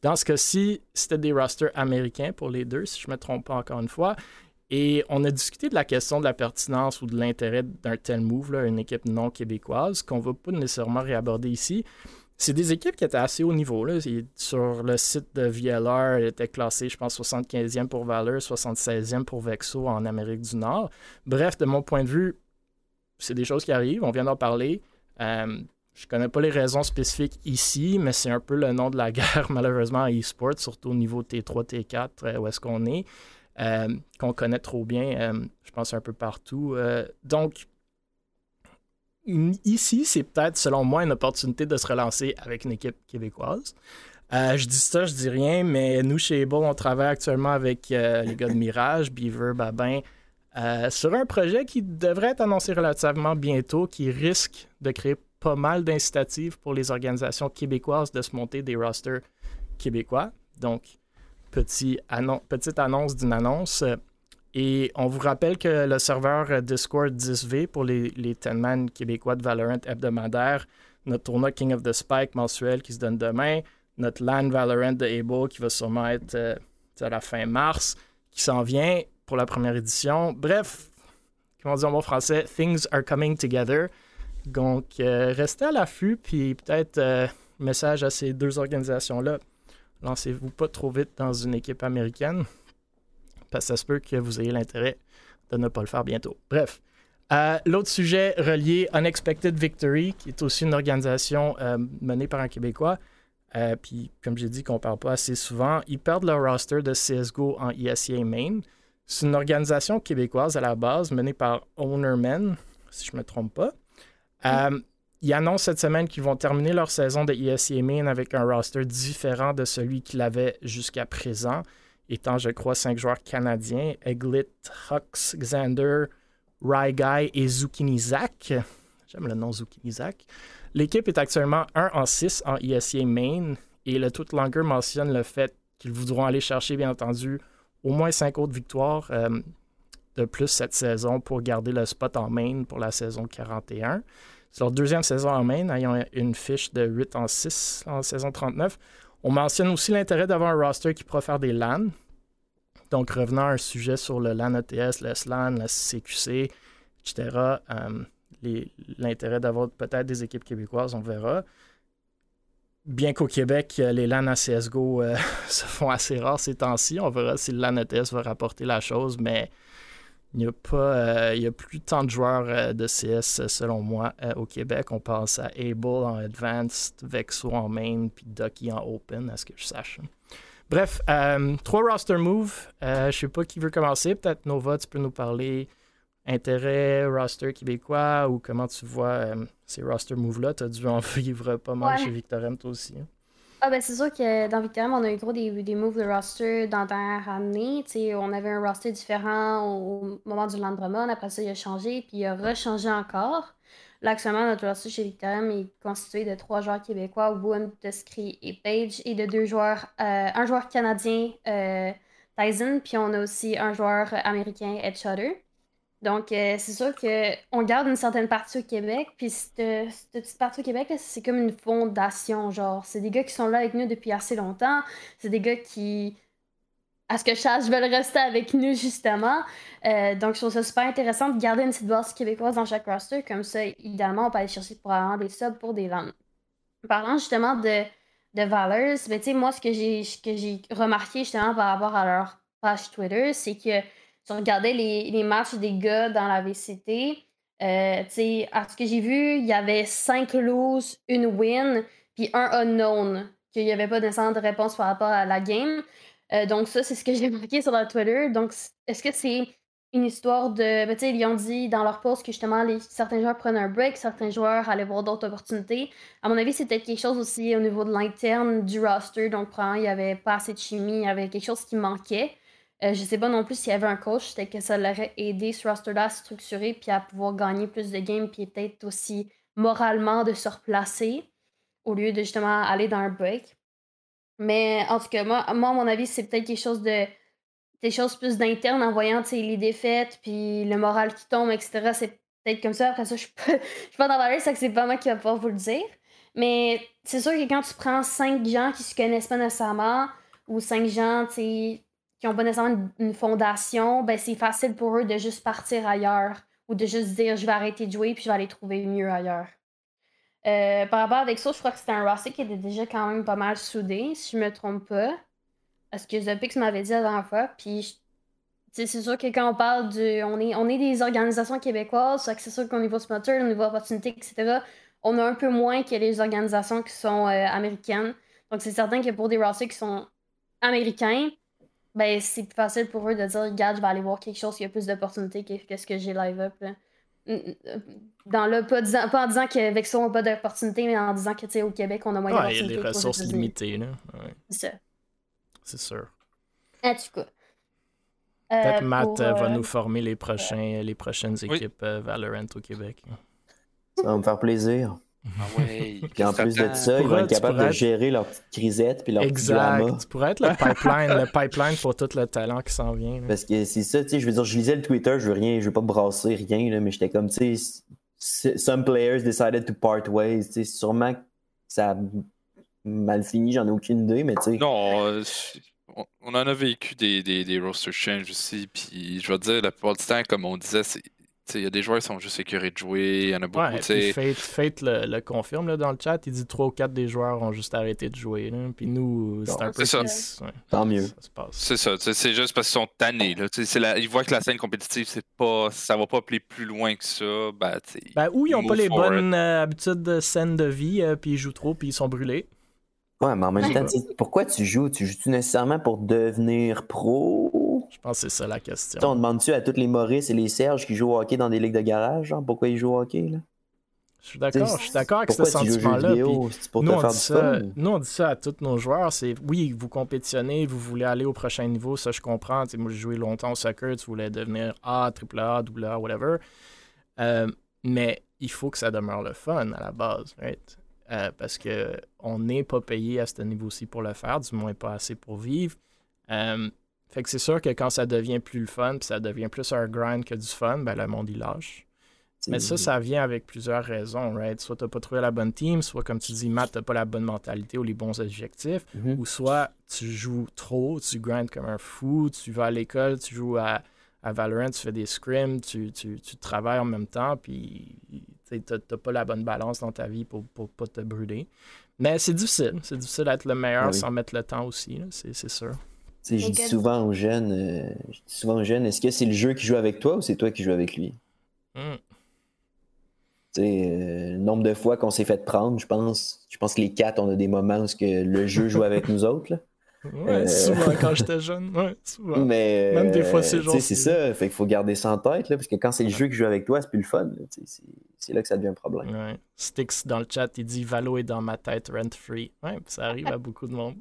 Dans ce cas-ci, c'était des rosters américains pour les deux, si je ne me trompe pas encore une fois. Et on a discuté de la question de la pertinence ou de l'intérêt d'un tel move, là, une équipe non québécoise, qu'on ne va pas nécessairement réaborder ici. C'est des équipes qui étaient assez haut niveau. Là. Sur le site de VLR, elles étaient classées, je pense, 75e pour Valor, 76e pour Vexo en Amérique du Nord. Bref, de mon point de vue, c'est des choses qui arrivent. On vient d'en parler. Euh, je connais pas les raisons spécifiques ici, mais c'est un peu le nom de la guerre, malheureusement, à eSport, surtout au niveau T3, T4, euh, où est-ce qu'on est. Euh, qu'on connaît trop bien, euh, je pense un peu partout. Euh, donc, ici, c'est peut-être, selon moi, une opportunité de se relancer avec une équipe québécoise. Euh, je dis ça, je dis rien, mais nous, chez Able, on travaille actuellement avec euh, les gars de Mirage, Beaver, Babin, euh, sur un projet qui devrait être annoncé relativement bientôt, qui risque de créer pas mal d'incitatives pour les organisations québécoises de se monter des rosters québécois. Donc, petit petite annonce d'une annonce. Et on vous rappelle que le serveur Discord 10V pour les, les 10-man québécois de Valorant hebdomadaire, notre tournoi King of the Spike mensuel qui se donne demain, notre LAN Valorant de Able qui va sûrement être euh, à la fin mars, qui s'en vient pour la première édition. Bref, comment dire en bon français, things are coming together. Donc, euh, restez à l'affût, puis peut-être euh, message à ces deux organisations-là. Lancez-vous pas trop vite dans une équipe américaine, parce que ça se peut que vous ayez l'intérêt de ne pas le faire bientôt. Bref. L'autre sujet relié, Unexpected Victory, qui est aussi une organisation menée par un Québécois. Euh, puis, comme j'ai dit qu'on ne parle pas assez souvent, ils perdent leur roster de CSGO en ESEA Main. C'est une organisation québécoise à la base, menée par Ownerman, si je ne me trompe pas. Euh, ils annoncent cette semaine qu'ils vont terminer leur saison de ESEA Main avec un roster différent de celui qu'ils avaient jusqu'à présent, étant, je crois, cinq joueurs canadiens Eglit, Hux, Xander, Guy et Zucchini. J'aime le nom Zucchini. L'équipe est actuellement 1 en 6 en ESEA Main et le tout longer mentionne le fait qu'ils voudront aller chercher, bien entendu, au moins 5 autres victoires euh, de plus cette saison pour garder le spot en main pour la saison 41. C'est leur deuxième saison en main, ayant une fiche de 8 en 6 en saison 39. On mentionne aussi l'intérêt d'avoir un roster qui pourra faire des LAN. Donc, revenant à un sujet sur le LAN ETS, le SLAN, la CQC, etc l'intérêt d'avoir peut-être des équipes québécoises, on verra. Bien qu'au Québec, euh, les LAN à CSGO euh, se font assez rares ces temps-ci. On verra si le LAN ETS va rapporter la chose, mais il n'y a pas euh, il y a plus tant de joueurs de CS selon moi au Québec. On pense à Able en Advanced, Vexo en Main, puis Ducky en Open, à ce que je sache. Bref, trois roster moves. je ne sais pas qui veut commencer. Peut-être Nova, tu peux nous parler intérêt roster québécois ou comment tu vois euh, ces roster moves-là? Tu as dû en vivre pas mal chez Victorem, toi aussi. Hein? Ah ben c'est sûr que dans Victorem, on a eu gros des, des moves de roster dans la dernière année. on avait un roster différent au moment du Landreman. Après ça, il a changé, puis il a rechangé encore. Là, actuellement, notre roster chez Victorem est constitué de trois joueurs québécois, Woon, Deskry et Page, et de deux joueurs, euh, un joueur canadien, euh, Tyson, puis on a aussi un joueur américain, Ed Shutter. Donc, euh, c'est sûr qu'on garde une certaine partie au Québec, puis cette, petite partie au Québec, c'est comme une fondation, genre. C'est des gars qui sont là avec nous depuis assez longtemps. C'est des gars qui, à ce que je sache, veulent rester avec nous, justement. Euh, donc, je trouve ça super intéressant de garder une petite base québécoise dans chaque roster. Comme ça, idéalement, on peut aller chercher probablement des subs pour des langues. Parlant justement de, de Valors, ben, moi, ce que j'ai remarqué justement par rapport à leur page Twitter, c'est que tu regardais les, les, matchs des gars dans la VCT, euh, à ce que j'ai vu, il y avait 5 lose, une win, puis un unknown, qu'il n'y avait pas nécessairement de réponse par rapport à la game. Euh, donc ça, c'est ce que j'ai marqué sur leur Twitter. Donc, est-ce que c'est une histoire de... Ben, ils ont dit dans leur post que justement, certains joueurs prenaient un break, certains joueurs allaient voir d'autres opportunités. À mon avis, c'était quelque chose aussi au niveau de l'interne du roster. Donc, probablement, il n'y avait pas assez de chimie, il y avait quelque chose qui manquait. Euh, je sais pas non plus s'il y avait un coach, peut-être que ça l'aurait aidé ce roster-là à structurer puis à pouvoir gagner plus de games, puis peut-être aussi moralement de se replacer au lieu de justement aller dans un break. Mais en tout cas, moi, moi à mon avis, c'est peut-être quelque chose de. des choses plus d'interne en voyant les défaites, puis le moral qui tombe, etc. C'est peut-être comme ça. Après ça, je suis pas, je suis pas dans la c'est que c'est pas moi qui va pouvoir vous le dire. Mais c'est sûr que quand tu prends cinq gens qui se connaissent pas nécessairement, ou cinq gens, tu qui ont pas nécessairement une, fondation, ben c'est facile pour eux de juste partir ailleurs ou de juste dire je vais arrêter de jouer puis je vais aller trouver mieux ailleurs. Euh, par rapport avec ça, je crois que c'était un roster qui était déjà quand même pas mal soudé, si je me trompe pas. Parce que The Pix m'avait dit la dernière fois. Puis c'est sûr que quand on parle de. On est, on est des organisations québécoises, c'est sûr qu'au niveau sponsor, au niveau opportunité, etc., on a un peu moins que les organisations qui sont euh, américaines. Donc c'est certain que pour des rosters qui sont américains, ben c'est plus facile pour eux de dire regarde je vais aller voir quelque chose qui a plus d'opportunités que, ce que j'ai live up dans le, pas, pas en disant qu'avec ça, on n'a pas d'opportunité, mais en disant que, au Québec, on a moins d'opportunités. Il y a des ressources limitées, là. C'est ça. C'est sûr. En tout cas. Peut-être Matt va nous former les, prochains, les prochaines équipes Valorant au Québec. Ça va me faire plaisir. Ah ouais. Puis en plus de ça, ils vont être capables de gérer leur petite crisette puis leur exact. Tu pourrais être le pipeline, le pipeline pour tout le talent qui s'en vient. Parce que c'est ça, tu sais, je veux dire, je lisais le Twitter, je veux rien, je veux pas brasser rien, là, mais j'étais comme, tu sais, some players decided to part ways, tu sais, sûrement que ça a mal fini, j'en ai aucune idée, mais tu sais. Non, on en a vécu des, des, des roster changes aussi, puis je vais dire, la plupart du temps, comme on disait, c'est il y a des joueurs qui sont juste écœurés de jouer, il y en a beaucoup. Ouais, Fate, Fate le, le, confirme là, dans le chat, il dit 3 ou 4 des joueurs ont juste arrêté de jouer. Là. Puis nous, c'est un peu ça. Ouais, Tant mieux. C'est ça, c'est juste parce qu'ils sont tannés. Là. La, ils voient que la scène compétitive, c'est pas, ça va pas appeler plus loin que ça. Ben, ben ou ils ont pas les bonnes euh, habitudes de scène de vie, euh, puis ils jouent trop, puis ils sont brûlés. Ouais, mais en même temps, pourquoi tu joues? Tu joues-tu nécessairement pour devenir pro je pense que c'est ça la question. On demande-tu à tous les Maurice et les Serge qui jouent au hockey dans des ligues de garage, pourquoi ils jouent au hockey? Là? Je suis d'accord, je suis d'accord avec ce sentiment-là. Nous, on dit ça, nous, on dit ça à tous nos joueurs. C'est oui, vous compétitionnez, vous voulez aller au prochain niveau, ça je comprends. moi, j'ai joué longtemps au soccer, tu voulais devenir A, AAA, AA, whatever. Euh, mais il faut que ça demeure le fun à la base, right? Euh, parce qu'on n'est pas payé à ce niveau-ci pour le faire, du moins pas assez pour vivre. Euh, fait que c'est sûr que quand ça devient plus le fun, puis ça devient plus un grind que du fun, ben le monde il lâche. Mais ça, ça vient avec plusieurs raisons, right? Soit t'as pas trouvé la bonne team, soit comme tu dis, Matt, t'as pas la bonne mentalité ou les bons objectifs, mm-hmm. ou soit tu joues trop, tu grindes comme un fou, tu vas à l'école, tu joues à, Valorant, tu fais des scrims, tu, travailles en même temps, puis t'as pas la bonne balance dans ta vie pour, pour pas te brûler. Mais c'est difficile, c'est difficile d'être le meilleur ah sans mettre le temps aussi, c'est sûr. Je dis souvent aux jeunes, euh, souvent aux jeunes, est-ce que c'est le jeu qui joue avec toi ou c'est toi qui joues avec lui? Mm. le nombre de fois qu'on s'est fait prendre, je pense. Je pense que les quatre, on a des moments où que le jeu joue avec nous autres. Ouais, euh, souvent quand j'étais jeune. Ouais, souvent. Mais, Même des fois, c'est genre. C'est ça. Fait qu'il faut garder ça en tête, là, parce que quand c'est le jeu qui joue avec toi, c'est plus le fun. C'est là que ça devient un problème. Ouais. Stix dans le chat, il dit Valo est dans ma tête rent free. Ouais, ça arrive à beaucoup de monde.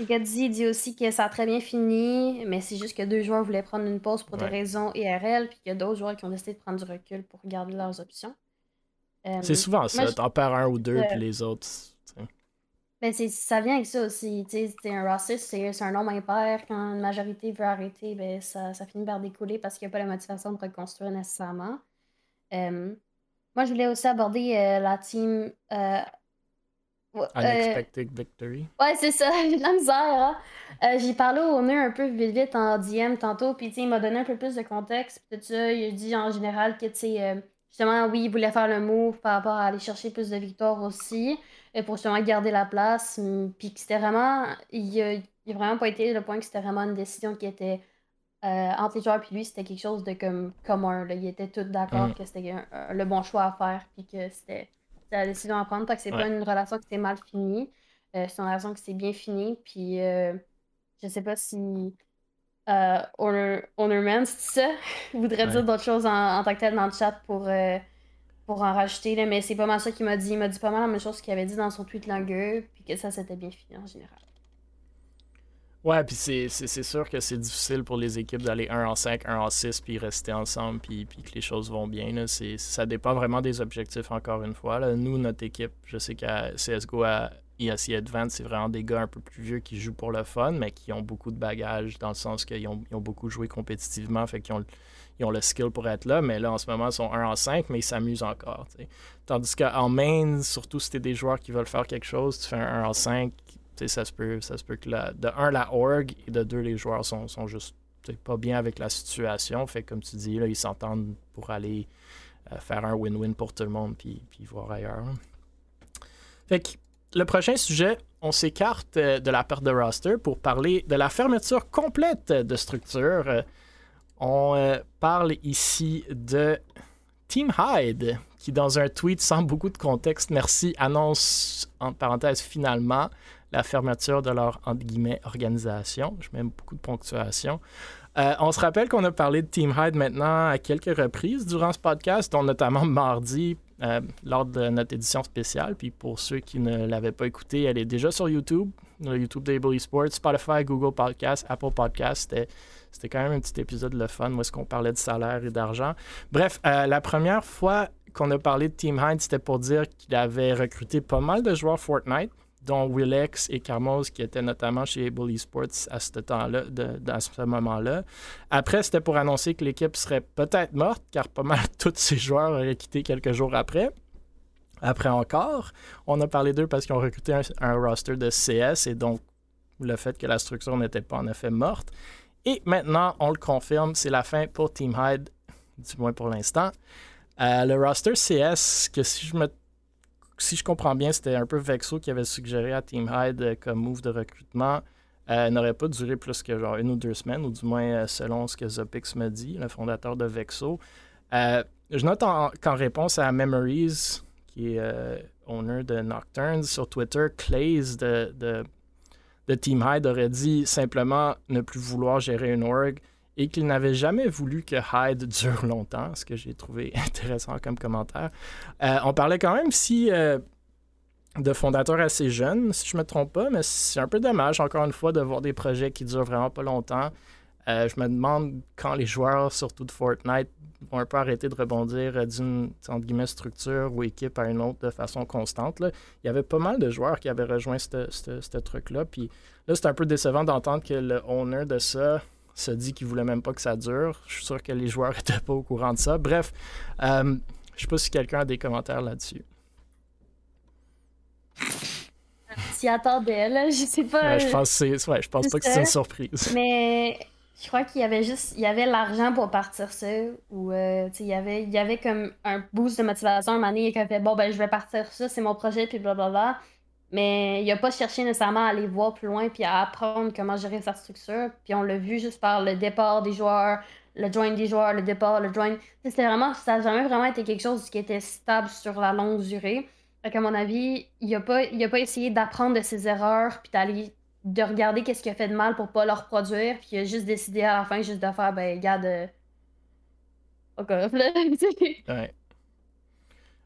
Gadzi dit aussi que ça a très bien fini, mais c'est juste que deux joueurs voulaient prendre une pause pour des raisons IRL, puis qu'il y a d'autres joueurs qui ont décidé de prendre du recul pour regarder leurs options. Euh, c'est souvent ça, t'en perds un ou deux, puis les autres. Ben ça vient avec ça aussi. C'est un roster, c'est un nombre impair. Quand une majorité veut arrêter, ben, ça, ça finit par découler parce qu'il n'y a pas la motivation de reconstruire nécessairement. Euh, moi, je voulais aussi aborder euh, la team Unexpected victory. Ouais, c'est ça, j'ai de la misère. Hein? Euh, j'ai parlé au nez un peu vite vite en DM tantôt, puis il m'a donné un peu plus de contexte. Tout ça, il a dit en général que, tu sais, euh, justement, oui, il voulait faire le move par rapport à aller chercher plus de victoires aussi, et pour justement garder la place. Puis que c'était vraiment, il a, vraiment pas été le point que c'était vraiment une décision qui était euh, entre les joueurs puis lui, c'était quelque chose de comme commun. Là. Ils étaient tous d'accord mm. que c'était le bon choix à faire, puis que c'était c'est la décision à prendre parce que c'est pas une relation qui s'est mal finie. Euh, c'est une relation qui s'est bien finie. Puis euh, je sais pas si euh, Ownerman, c'est ça, voudrait dire d'autres choses en, tant que tel dans le chat pour, euh, pour en rajouter. Là, mais c'est pas mal ça qu'il m'a dit. Il m'a dit pas mal la même chose qu'il avait dit dans son tweet langueux, puis que ça s'était bien fini en général. Ouais, puis c'est sûr que c'est difficile pour les équipes d'aller 1 en 5, 1 en 6, puis rester ensemble, puis, que les choses vont bien. Là. Ça dépend vraiment des objectifs, encore une fois. Là. Nous, notre équipe, je sais qu'à CSGO, à ESC Advance, c'est vraiment des gars un peu plus vieux qui jouent pour le fun, mais qui ont beaucoup de bagages, dans le sens qu'ils ont, ils ont beaucoup joué compétitivement, fait qu'ils ont, ils ont le skill pour être là, mais là, en ce moment, ils sont 1 en 5, mais ils s'amusent encore. Tandis qu'en main, surtout si tu des joueurs qui veulent faire quelque chose, tu fais un 1 en 5, ça se peut, ça se peut que de un, la org et de deux, les joueurs sont, sont juste pas bien avec la situation. Fait comme tu dis, là, ils s'entendent pour aller euh, faire un win-win pour tout le monde puis, puis voir ailleurs. Fait que le prochain sujet, on s'écarte euh, de la perte de roster pour parler de la fermeture complète de structure. Euh, on parle ici de Team Hyde, qui dans un tweet sans beaucoup de contexte, merci, annonce, entre parenthèses, finalement, la fermeture de leur organisation. Je mets beaucoup de ponctuation. Euh, on se rappelle qu'on a parlé de Team Hyde maintenant à quelques reprises durant ce podcast, notamment mardi euh, lors de notre édition spéciale. Puis pour ceux qui ne l'avaient pas écouté, elle est déjà sur YouTube, le YouTube d'Able Esports, Spotify, Google Podcast, Apple Podcast. C'était quand même un petit épisode le fun où est-ce qu'on parlait de salaire et d'argent. Bref, euh, la première fois qu'on a parlé de Team Hyde, c'était pour dire qu'il avait recruté pas mal de joueurs Fortnite dont Willex et Carmos, qui étaient notamment chez Able Esports à ce temps-là, dans ce moment-là. Après, c'était pour annoncer que l'équipe serait peut-être morte, car pas mal tous ces joueurs auraient quitté quelques jours après. Après encore, on a parlé d'eux parce qu'ils ont recruté un, roster de CS et donc le fait que la structure n'était pas en effet morte. Et maintenant, on le confirme, c'est la fin pour Team Hyde, du moins pour l'instant. Euh, le roster CS, que si je me si je comprends bien, c'était un peu Vexo qui avait suggéré à Team Hyde euh, comme move de recrutement. Euh, n'aurait pas duré plus que genre une ou deux semaines, ou du moins euh, selon ce que Zopix me dit, le fondateur de Vexo. je note qu'en réponse à Memories, qui est owner de Nocturnes, sur Twitter, Clays de, de, de, Team Hyde aurait dit simplement ne plus vouloir gérer une org et qu'il n'avait jamais voulu que Hyde dure longtemps, ce que j'ai trouvé intéressant comme commentaire. Euh, on parlait quand même si euh, de fondateurs assez jeunes, si je ne me trompe pas, mais c'est un peu dommage, encore une fois, de voir des projets qui durent vraiment pas longtemps. Euh, je me demande quand les joueurs, surtout de Fortnite, vont un peu arrêter de rebondir d'une structure ou équipe à une autre de façon constante. Il y avait pas mal de joueurs qui avaient rejoint ce truc-là. Puis là, c'est un peu décevant d'entendre que le owner de ça se dit qu'il voulait même pas que ça dure. Je suis sûr que les joueurs n'étaient pas au courant de ça. Bref, euh, je sais pas si quelqu'un a des commentaires là-dessus. S'y attendait, là, je sais pas. je pense, ouais, je pense pas que c'est une surprise. Mais je crois qu'il y avait juste il y avait l'argent pour partir ça ou euh, il y avait il y avait comme un boost de motivation un moment donné il a fait bon ben je vais partir ça c'est mon projet puis blablabla mais il n'a pas cherché nécessairement à aller voir plus loin puis à apprendre comment gérer sa structure. Puis on l'a vu juste par le départ des joueurs, le join des joueurs, le départ, le join. C'était vraiment, ça n'a jamais vraiment été quelque chose qui était stable sur la longue durée. Fait qu'à mon avis, il n'a pas, pas essayé d'apprendre de ses erreurs puis d'aller de regarder qu'est-ce qu'il a fait de mal pour pas le reproduire. Puis il a juste décidé à la fin juste de faire, ben, regarde. Euh... ouais.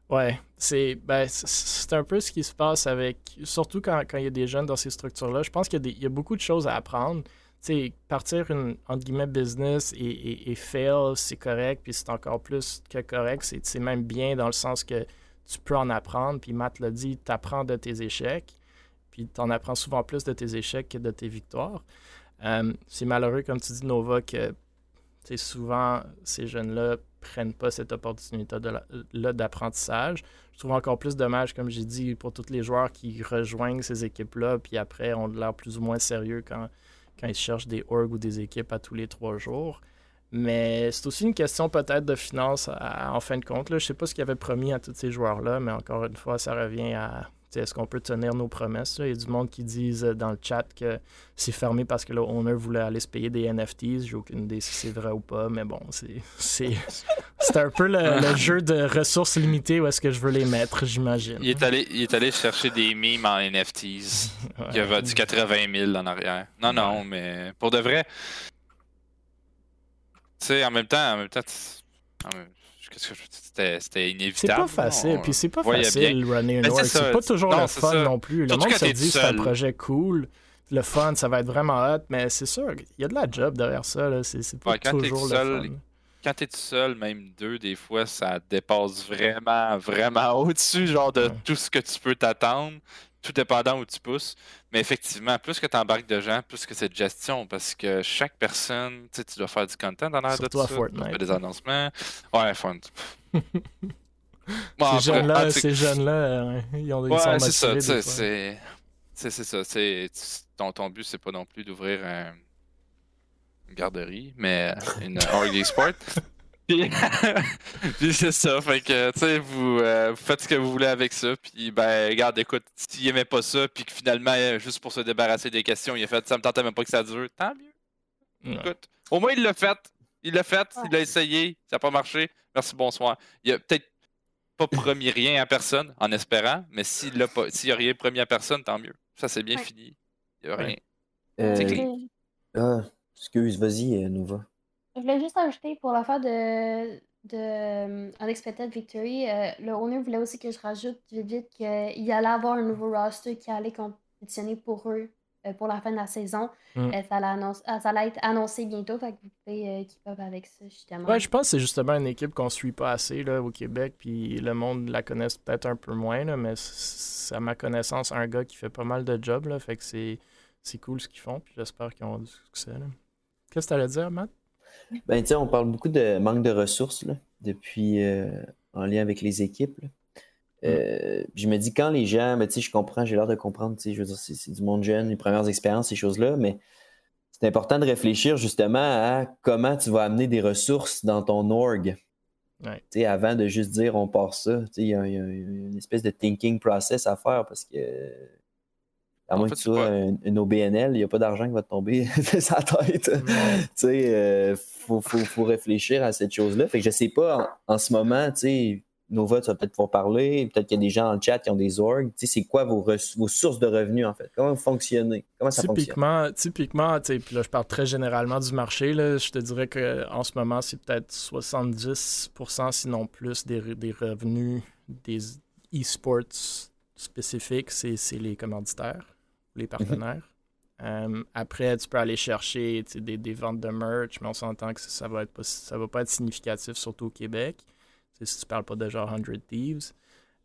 Ouais, c'est ben, c'est un peu ce qui se passe avec. Surtout quand, quand il y a des jeunes dans ces structures-là. Je pense qu'il y, a beaucoup de choses à apprendre. sais, partir une entre guillemets business et, et, fail, c'est correct, puis c'est encore plus que correct. C'est même bien dans le sens que tu peux en apprendre. Puis Matt l'a dit, tu apprends de tes échecs, puis tu en apprends souvent plus de tes échecs que de tes victoires. Euh, c'est malheureux, comme tu dis, Nova, que souvent ces jeunes-là prennent pas cette opportunité-là d'apprentissage. Je trouve encore plus dommage, comme j'ai dit, pour tous les joueurs qui rejoignent ces équipes-là, puis après ont l'air plus ou moins sérieux quand, quand ils cherchent des orgs ou des équipes à tous les trois jours. Mais c'est aussi une question peut-être de finance en fin de compte. Là. Je sais pas ce qu'ils avait promis à tous ces joueurs-là, mais encore une fois, ça revient à est-ce qu'on peut tenir nos promesses? Il y a du monde qui disent euh, dans le chat que c'est fermé parce que le owner voulait aller se payer des NFTs. J'ai aucune idée si c'est vrai ou pas, mais bon, c'est un peu le, jeu de ressources limitées où est-ce que je veux les mettre, j'imagine. Il, est allé, il est allé chercher des mimes en NFTs. Il y avait du 80 000 en arrière. Non, non, mais pour de vrai, tu sais, en même temps, en même temps, c'était inévitable. C'est pas facile, puis c'est pas facile runner une org. C'est pas toujours le fun non plus. Le monde se dit c'est un projet cool, le fun, ça va être vraiment hot, mais c'est sûr, il y a de la job derrière ça. C'est pas toujours le fun. Quand t'es tout seul, même deux, des fois, ça dépasse vraiment, vraiment au-dessus, genre de tout ce que tu peux t'attendre tout dépendant où tu pousses. Mais effectivement, plus que tu embarques de gens, plus que c'est de gestion, parce que chaque personne, tu sais, tu dois faire du content dans l'air de tout ça. Fortnite. des annoncements. Ouais, fun. ces jeunes-là, ces jeunes-là, ils ont des ouais, c'est ça, c'est c'est ça. C'est ton, ton but, c'est pas non plus d'ouvrir une garderie, mais une RD Sport. puis, c'est ça. Fait que, tu sais, vous, euh, faites ce que vous voulez avec ça. Puis, ben, regarde, écoute, s'il aimait pas ça, puis que finalement, euh, juste pour se débarrasser des questions, il a fait ça me tentait même pas que ça dure, tant mieux. Écoute, au moins, il l'a fait. Il l'a fait, il l'a essayé, ça n'a pas marché. Merci, bonsoir. Il a peut-être pas promis rien à personne, en espérant, mais s'il n'a pas, s'il a rien promis à personne, tant mieux. Ça, c'est bien fini. Il n'y a rien. Euh, c'est Excuse, vas-y, Nova. Je voulais juste ajouter pour l'affaire de, de Unexpected Victory, le owner voulait aussi que je rajoute vite vite qu'il allait avoir un nouveau roster qui allait compétitionner pour eux euh, pour la fin de la saison. Mm. Euh, ça, allait être annoncé bientôt, fait que vous pouvez euh, keep up avec ça, justement. Ouais, je pense que c'est justement une équipe qu'on suit pas assez là, au Québec, puis le monde la connaisse peut-être un peu moins, là, mais c'est à ma connaissance un gars qui fait pas mal de jobs, là, fait que c'est, c'est cool ce qu'ils font, puis j'espère qu'ils ont du succès. Qu'est-ce que tu allais dire, Matt? Ben, on parle beaucoup de manque de ressources là, depuis en lien avec les équipes. Là. Mm. Euh, je me dis, quand les gens, mais je comprends, j'ai l'air de comprendre, je veux dire, c'est du monde jeune, les premières expériences, ces choses-là, mais c'est important de réfléchir justement à comment tu vas amener des ressources dans ton org. Ouais. Avant de juste dire on part ça, il y, a une espèce de thinking process à faire parce que à moins que tu sois une, OBNL, il n'y a pas d'argent qui va te tomber de sa tête. Il euh, faut, faut, faut, réfléchir à cette chose-là. Fait que je sais pas en, en ce moment, tu sais, Nova, tu vas peut-être pouvoir parler. Peut-être qu'il y a des gens dans le chat qui ont des orgs. Tu sais, c'est quoi vos, vos, sources de revenus, en fait? Comment vous fonctionnez? Comment ça typiquement, fonctionne? Typiquement, puis là, je parle très généralement du marché. Là, je te dirais qu'en ce moment, c'est peut-être 70%, sinon plus, des, des revenus des e-sports spécifiques, c'est les commanditaires, les mhm. partenaires. Euh, après, tu peux aller chercher des, des, ventes de merch, mais on s'entend que ça, va être ça va pas être significatif, surtout au Québec si tu parles pas de genre 100 Thieves.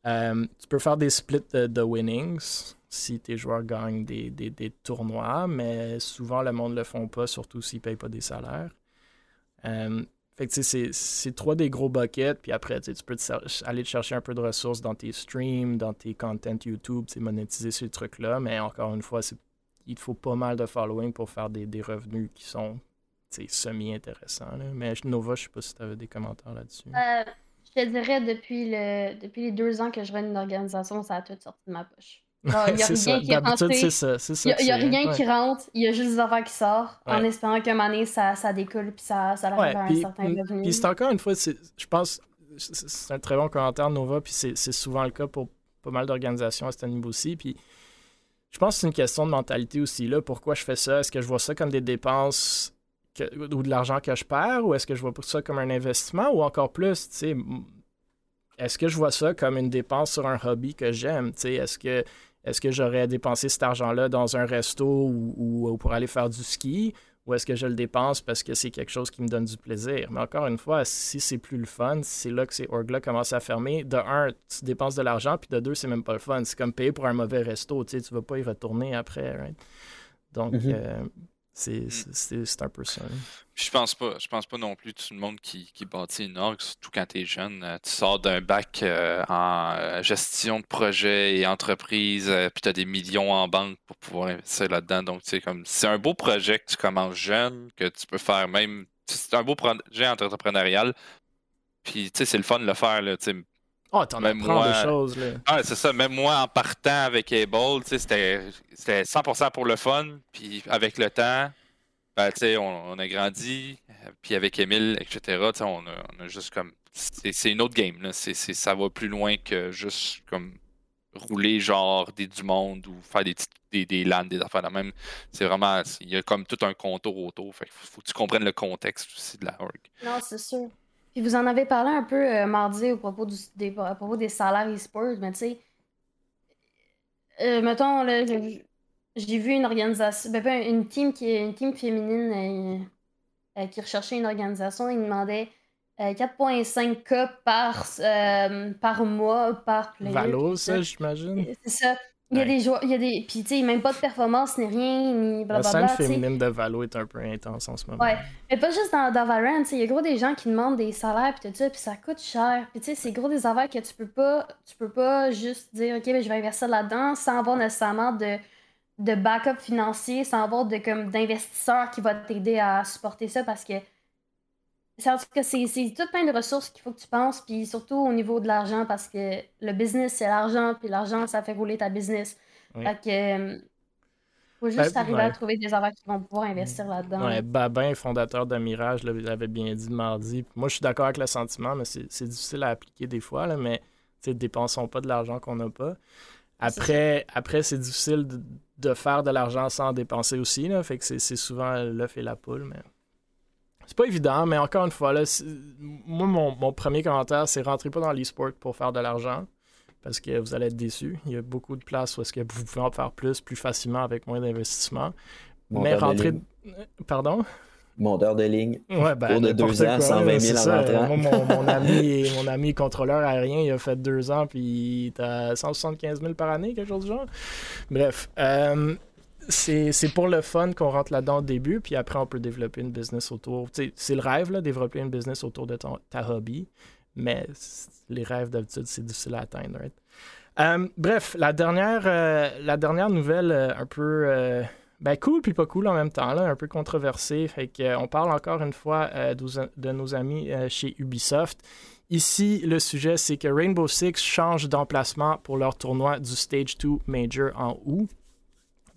Euh, tu peux faire des splits de, winnings si tes joueurs gagnent des, tournois, mais souvent le monde ne le font pas, surtout s'ils ne payent pas des salaires. Euh, fait que c'est trois des gros buckets, puis après tu peux aller te chercher un peu de ressources dans tes streams, dans tes content YouTube, monétiser ces trucs-là, mais encore une fois, il te faut pas mal de following pour faire des, revenus qui sont semi-intéressants. Mais Nova, je sais pas si tu avais des commentaires là-dessus. Euh, je te dirais, depuis, le, depuis les deux ans que je run une organisation, ça a tout sorti de ma poche. Il n'y a rien qui rentre. Il n'y a, rien qui rentre, il y a juste des affaires qui sortent, en espérant qu'un moment donné, ça, ça découle, puis ça, ça arrive à un certain revenu. Puis c'est encore une fois, je pense, c'est un très bon commentaire, Nova, puis c'est souvent le cas pour pas mal d'organisations à ce niveau aussi. Puis je pense que c'est une question de mentalité aussi. Là. Pourquoi je fais ça? Est-ce que je vois ça comme des dépenses ou de l'argent que je perds ou est-ce que je vois ça comme un investissement ou encore plus, tu sais, est-ce que je vois ça comme une dépense sur un hobby que j'aime, tu sais, est-ce que est-ce que j'aurais dépensé cet argent-là dans un resto ou, pour aller faire du ski ou est-ce que je le dépense parce que c'est quelque chose qui me donne du plaisir? Mais encore une fois, si c'est plus le fun, c'est là que ces orgs-là commencent à fermer. De un, tu dépenses de l'argent, puis de deux, c'est même pas le fun. C'est comme payer pour un mauvais resto, tu sais, tu vas pas y retourner après, right? Donc, mm-hmm. euh. C'est un peu ça. Je pense pas. Je pense pas non plus tout le monde qui, qui bâtit une org, surtout quand tu es jeune. Euh, tu sors d'un bac euh, en euh, gestion de projet et entreprise, puis tu as des millions en banque pour pouvoir investir là-dedans. Donc, c'est comme c'est un beau projet que tu commences jeune, que tu peux faire même. C'est un beau projet entrepreneurial. Puis, tu sais, c'est le fun de le faire. Là, Oh, t'en apprends des choses, là. Ah, c'est ça. Même moi, en partant avec Able, c'était 100% pour le fun. Puis avec le temps, ben, on, on, a grandi. Puis avec Emile, etc., on a, on a juste comme... C'est une autre game, là. ça va plus loin que juste comme rouler genre des du monde ou faire des des, des LAN, des affaires de même. C'est vraiment... Il y a comme tout un contour autour. Fait faut que tu comprennes le contexte aussi de la org. Non, c'est sûr. Puis vous en avez parlé un peu euh, mardi au propos, des, à propos des salaires e-sports, mais tu sais, euh, mettons, là, j'ai vu une organisation, ben, ben, une team qui une team féminine euh, qui recherchait une organisation, ils demandaient 4.5K par, par mois, par player. Valo, ça, j'imagine. C'est ça. Il y a des joueurs, il y a des. Puis, tu sais, même pas de performance, ni rien, ni blablabla. La scène féminine de Valo est un peu intense en ce moment. Ouais. Mais pas juste dans, dans Valorant, il y a gros des gens qui demandent des salaires, puis tout ça, puis ça coûte cher. Puis, tu sais, c'est gros des affaires que tu peux pas. Tu peux pas juste dire, OK, ben, je vais investir là-dedans sans avoir nécessairement de, de backup financier, sans avoir de, comme, d'investisseur qui va t'aider à supporter ça parce que c'est tout plein de ressources qu'il faut que tu penses, puis surtout au niveau de l'argent, parce que le business, c'est l'argent, puis l'argent, ça fait rouler ta business. Fait que. Euh, faut juste ben, arriver à trouver des affaires qui vont pouvoir investir là-dedans. Ouais, Babin, fondateur de Mirage, l'avait bien dit mardi. Moi, je suis d'accord avec le sentiment, mais c'est difficile à appliquer des fois, là, mais dépensons pas de l'argent qu'on n'a pas. Après, après c'est difficile de, faire de l'argent sans dépenser aussi. Là, fait que c'est souvent l'œuf et la poule. Mais... C'est pas évident, mais encore une fois, là, moi, mon, premier commentaire, c'est rentrez pas dans l'e-sport pour faire de l'argent parce que vous allez être déçus. Il y a beaucoup de places où est-ce que vous pouvez en faire plus, plus facilement avec moins d'investissement. Mais rentrer. Pardon? Monteur de ligne. Ouais, ben, de deux ans, 120 000 en mon, ami, mon ami contrôleur aérien, il a fait deux ans, puis il est à 175 000 par année, quelque chose du genre. Bref. Euh, c'est pour le fun qu'on rentre là-dedans au début, puis après, on peut développer une business autour. C'est le rêve, là, développer une business autour de ton, ta hobby, mais les rêves, d'habitude, c'est difficile à atteindre. Euh, bref, la dernière, euh, la dernière nouvelle, euh, un peu ben, cool puis pas cool en même temps, là, un peu controversée. Fait on parle encore une fois de, nos amis chez Ubisoft. Ici, le sujet, c'est que Rainbow Six change d'emplacement pour leur tournoi du Stage 2 Major en août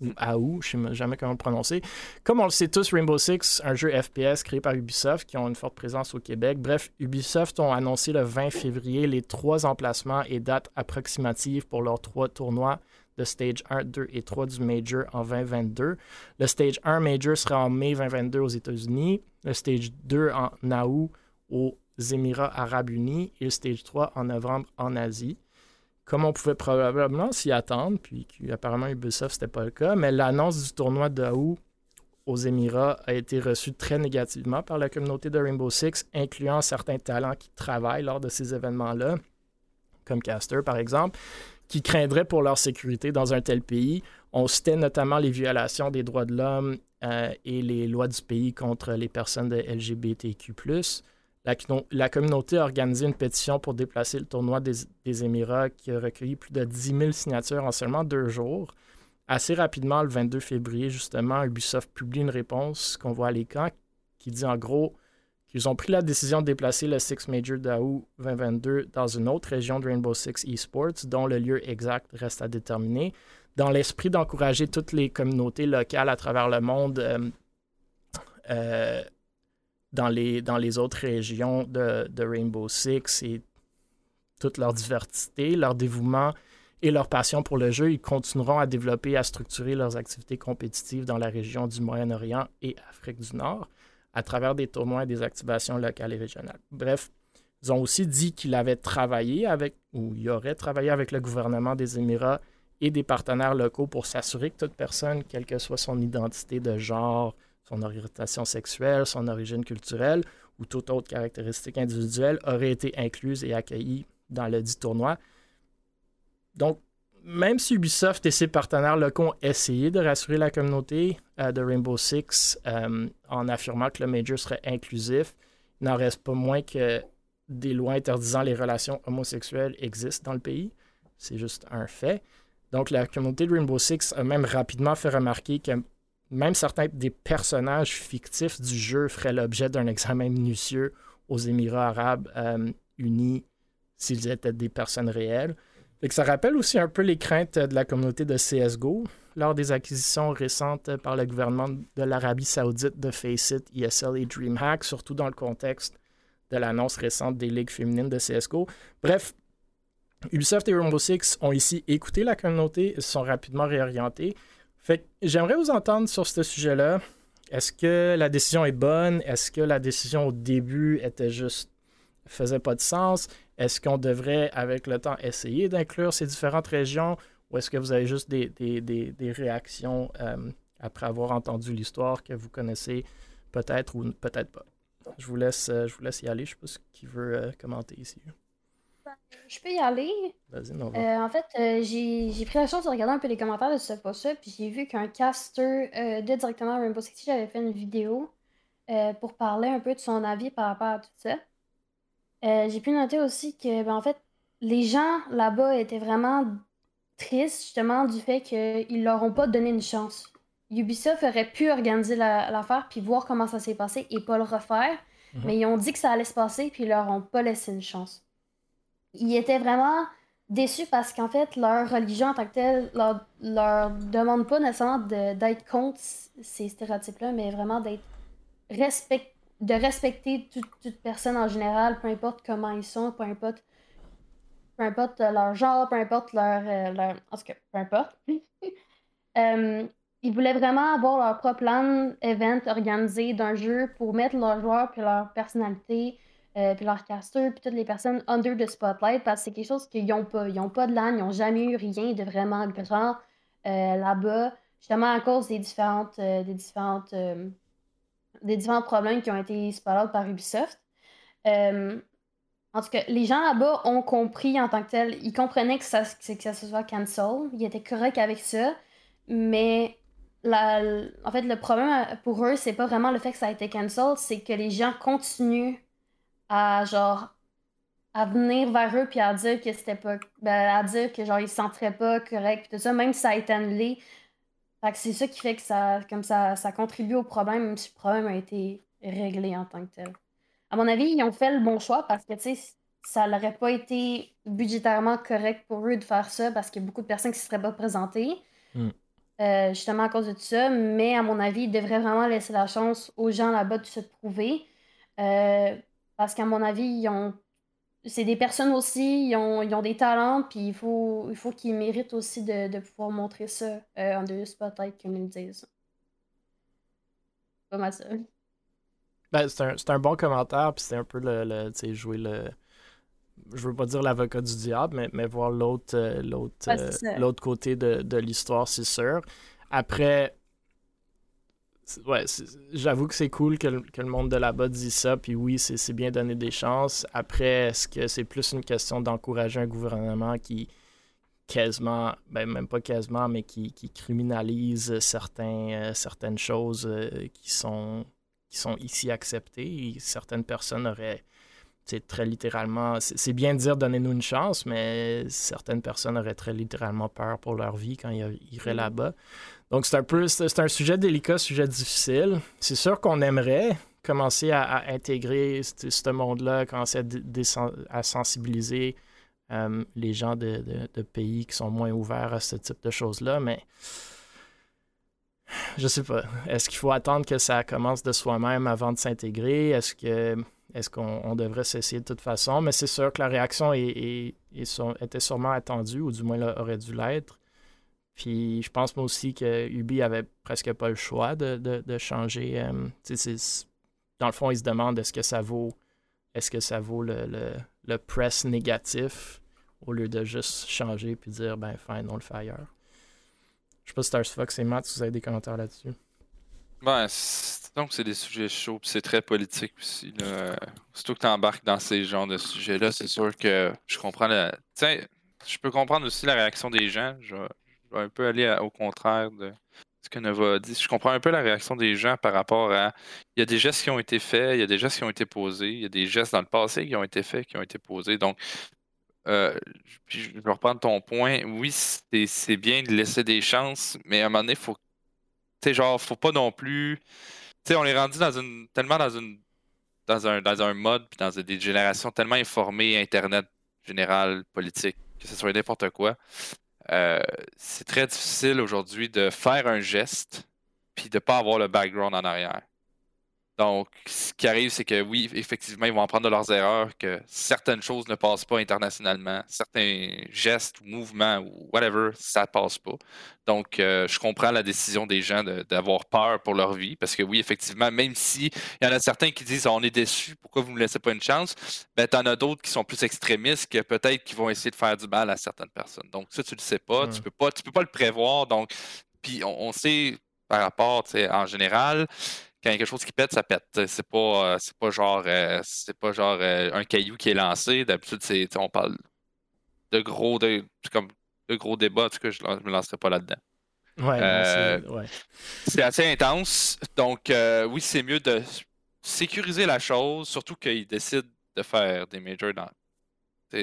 ou AOU, je ne sais jamais comment le prononcer. Comme on le sait tous, Rainbow Six, un jeu FPS créé par Ubisoft qui ont une forte présence au Québec. Bref, Ubisoft ont annoncé le 20 février les trois emplacements et dates approximatives pour leurs trois tournois de Stage 1, 2 et 3 du Major en 2022. Le Stage 1 Major sera en mai 2022 aux États-Unis, le Stage 2 en août aux Émirats arabes unis et le Stage 3 en novembre en Asie comme on pouvait probablement s'y attendre, puis apparemment Ubisoft, c'était pas le cas, mais l'annonce du tournoi de aux Émirats a été reçue très négativement par la communauté de Rainbow Six, incluant certains talents qui travaillent lors de ces événements-là, comme Caster par exemple, qui craindraient pour leur sécurité dans un tel pays. On citait notamment les violations des droits de l'homme euh, et les lois du pays contre les personnes de LGBTQ la, communauté a organisé une pétition pour déplacer le tournoi des, Émirats qui a recueilli plus de 10 000 signatures en seulement deux jours. Assez rapidement, le 22 février, justement, Ubisoft publie une réponse qu'on voit à l'écran qui dit en gros qu'ils ont pris la décision de déplacer le Six Major d'AOU 2022 dans une autre région de Rainbow Six Esports, dont le lieu exact reste à déterminer, dans l'esprit d'encourager toutes les communautés locales à travers le monde. Euh, euh, dans les, dans les autres régions de, Rainbow Six et toute leur diversité, leur dévouement et leur passion pour le jeu, ils continueront à développer et à structurer leurs activités compétitives dans la région du Moyen-Orient et Afrique du Nord à travers des tournois et des activations locales et régionales. Bref, ils ont aussi dit qu'il avait travaillé avec, ou il aurait travaillé avec le gouvernement des Émirats et des partenaires locaux pour s'assurer que toute personne, quelle que soit son identité de genre, son orientation sexuelle, son origine culturelle ou toute autre caractéristique individuelle aurait été incluse et accueillie dans le dit tournoi. Donc, même si Ubisoft et ses partenaires locaux ont essayé de rassurer la communauté euh, de Rainbow Six euh, en affirmant que le Major serait inclusif, il n'en reste pas moins que des lois interdisant les relations homosexuelles existent dans le pays. C'est juste un fait. Donc, la communauté de Rainbow Six a même rapidement fait remarquer que même certains des personnages fictifs du jeu feraient l'objet d'un examen minutieux aux Émirats arabes euh, unis s'ils étaient des personnes réelles. ça rappelle aussi un peu les craintes de la communauté de CSGO lors des acquisitions récentes par le gouvernement de l'Arabie saoudite de Faceit, ESL et DreamHack, surtout dans le contexte de l'annonce récente des ligues féminines de CSGO. Bref, Ubisoft et Rainbow Six ont ici écouté la communauté et se sont rapidement réorientés. Fait j'aimerais vous entendre sur ce sujet-là. Est-ce que la décision est bonne? Est-ce que la décision au début était juste faisait pas de sens? Est-ce qu'on devrait, avec le temps, essayer d'inclure ces différentes régions? Ou est-ce que vous avez juste des, réactions euh, après avoir entendu l'histoire que vous connaissez peut-être ou peut-être pas? Je vous laisse, euh, je vous laisse y aller. Je ne sais pas qui veut euh, commenter ici. Je peux y aller. Vas-y, euh, en fait, euh, j'ai pris la chance de regarder un peu les commentaires de ce post-là, puis j'ai vu qu'un caster euh, de directement Rainbow Six avait fait une vidéo pour parler un peu de son avis par rapport à tout ça. j'ai pu noter aussi que, ben, en fait, les gens là-bas étaient vraiment tristes, justement, du fait qu'ils leur ont pas donné une chance. Ubisoft aurait pu organiser l'affaire puis voir comment ça s'est passé et pas le refaire, mhm. mais ils ont dit que ça allait se passer puis ils leur ont pas laissé une chance ils étaient vraiment déçus parce qu'en fait, leur religion en tant que telle leur, leur demande pas nécessairement d'être contre ces stéréotypes-là, mais vraiment d'être respect, de respecter toute, toute, personne en général, peu importe comment ils sont, peu importe, peu importe leur genre, peu importe leur. leur... En tout cas, peu importe. ils voulaient vraiment avoir leur propre plan event organisé d'un jeu pour mettre leurs joueurs puis leur personnalité euh, puis leurs casters puis toutes les personnes under the spotlight parce que c'est quelque chose qu'ils n'ont pas. Ils n'ont pas de LAN, ils n'ont jamais eu rien de vraiment grand euh, là-bas, justement à cause des différentes, euh, des différentes des différents problèmes qui ont été spotted par Ubisoft. en tout cas, les gens là-bas ont compris en tant que tel, ils comprenaient que ça, que ça se soit cancel, ils étaient corrects avec ça, mais en fait, le problème pour eux, c'est pas vraiment le fait que ça a été cancel, c'est que les gens continuent à genre à venir vers eux puis à dire que c'était pas ben, à dire que genre ils se sentiraient pas correct tout ça même si ça a été annulé fait que c'est ça qui fait que ça comme ça ça contribue au problème même si le problème a été réglé en tant que tel à mon avis ils ont fait le bon choix parce que tu sais ça n'aurait pas été budgétairement correct pour eux de faire ça parce qu'il y a beaucoup de personnes qui ne se seraient pas présentées mm. Euh, justement à cause de tout ça. Mais à mon avis, ils devraient vraiment laisser la chance aux gens là-bas de se prouver. Euh, parce qu'à mon avis, ils ont... c'est des personnes aussi, ils ont, ils ont des talents, puis il faut, il faut qu'ils méritent aussi de, de, pouvoir montrer ça euh, en deux spotlight, comme ils disent. Pas mal ça. Ben, c'est un, un, bon commentaire, puis c'est un peu le, le jouer le je veux pas dire l'avocat du diable, mais, mais voir l'autre euh, l'autre euh, l'autre côté de, de l'histoire, c'est sûr. Après, ouais, j'avoue que c'est cool que le, que le, monde de là-bas dise ça, puis oui, c'est bien donner des chances. Après, est-ce que c'est plus une question d'encourager un gouvernement qui quasiment, ben même pas quasiment, mais qui, qui criminalise certains, euh, certaines choses qui, sont, qui sont ici acceptées? Et certaines personnes auraient très littéralement, c'est bien de dire donnez-nous une chance, mais certaines personnes auraient très littéralement peur pour leur vie quand ils iraient mm. là-bas. Donc c'est un peu, c'est un sujet délicat, sujet difficile. C'est sûr qu'on aimerait commencer à, intégrer ce monde-là, commencer à, sensibiliser euh, les gens de, pays qui sont moins ouverts à ce type de choses-là, mais je sais pas. Est-ce qu'il faut attendre que ça commence de soi-même avant de s'intégrer? Est-ce que est-ce qu'on devrait s'essayer de toute façon? Mais c'est sûr que la réaction est, était sûrement attendue, ou du moins aurait dû l'être. Puis je pense moi aussi que Ubi avait presque pas le choix de, changer. Euh, dans le fond, ils se demandent est-ce que ça vaut est-ce que ça vaut le, le, press négatif au lieu de juste changer puis dire ben fine, on le fait ailleurs? Je sais pas si Stars Fox et Matt, si vous avez des commentaires là-dessus. Ben, donc c'est des sujets chauds, puis c'est très politique aussi. Surtout que tu embarques dans ces genres de sujets-là, c'est sûr que je comprends la. Tiens, je peux comprendre aussi la réaction des gens. Je vais, un peu aller au contraire de ce que Nova a dit. Je comprends un peu la réaction des gens par rapport à. Il y a des gestes qui ont été faits, il y a des gestes qui ont été posés, il y a des gestes dans le passé qui ont été faits, qui ont été posés. Donc, euh, je vais reprendre ton point. Oui, c'est bien de laisser des chances, mais à un moment donné, faut sais, genre, faut pas non plus. Sais, on est rendu dans une. tellement dans une. dans un, dans un mode, puis dans des générations tellement informées, Internet général, politique, que ce soit n'importe quoi. Euh, c'est très difficile aujourd'hui de faire un geste, puis de pas avoir le background en arrière. Donc, ce qui arrive, c'est que oui, effectivement, ils vont apprendre de leurs erreurs, que certaines choses ne passent pas internationalement, certains gestes ou mouvements ou whatever, ça ne passe pas. Donc, euh, je comprends la décision des gens d'avoir peur pour leur vie, parce que oui, effectivement, même si il y en a certains qui disent on est déçus, pourquoi vous ne me laissez pas une chance, ben, tu en as d'autres qui sont plus extrémistes, que peut-être qui vont essayer de faire du mal à certaines personnes. Donc, ça, tu ne le sais pas, tu ne peux, pas, tu peux pas le prévoir. Donc, puis on, on sait par rapport, en général, quand il y a quelque chose qui pète, ça pète. C'est pas, euh, c'est pas genre, euh, c'est pas genre euh, un caillou qui est lancé. D'habitude, c'est, on parle de gros, de, comme, de gros débats. En tout cas, je ne me lancerai pas là-dedans. Ouais, c'est assez intense. Donc, oui, c'est mieux de sécuriser la chose, surtout qu'ils décident de faire des majors dans,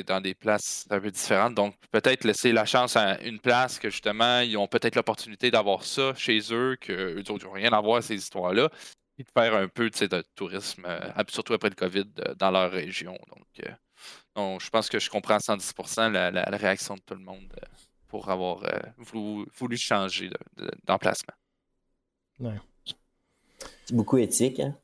dans des places un peu différentes. Donc, peut-être laisser la chance à une place que justement, ils ont peut-être l'opportunité d'avoir ça chez eux, qu'eux autres n'ont rien à voir ces histoires-là, et de faire un peu de tourisme, euh, surtout après le COVID, euh, dans leur région. Donc, euh, je pense que je comprends à 110% la, réaction de tout le monde pour avoir voulu, changer d'emplacement. C'est beaucoup éthique, hein?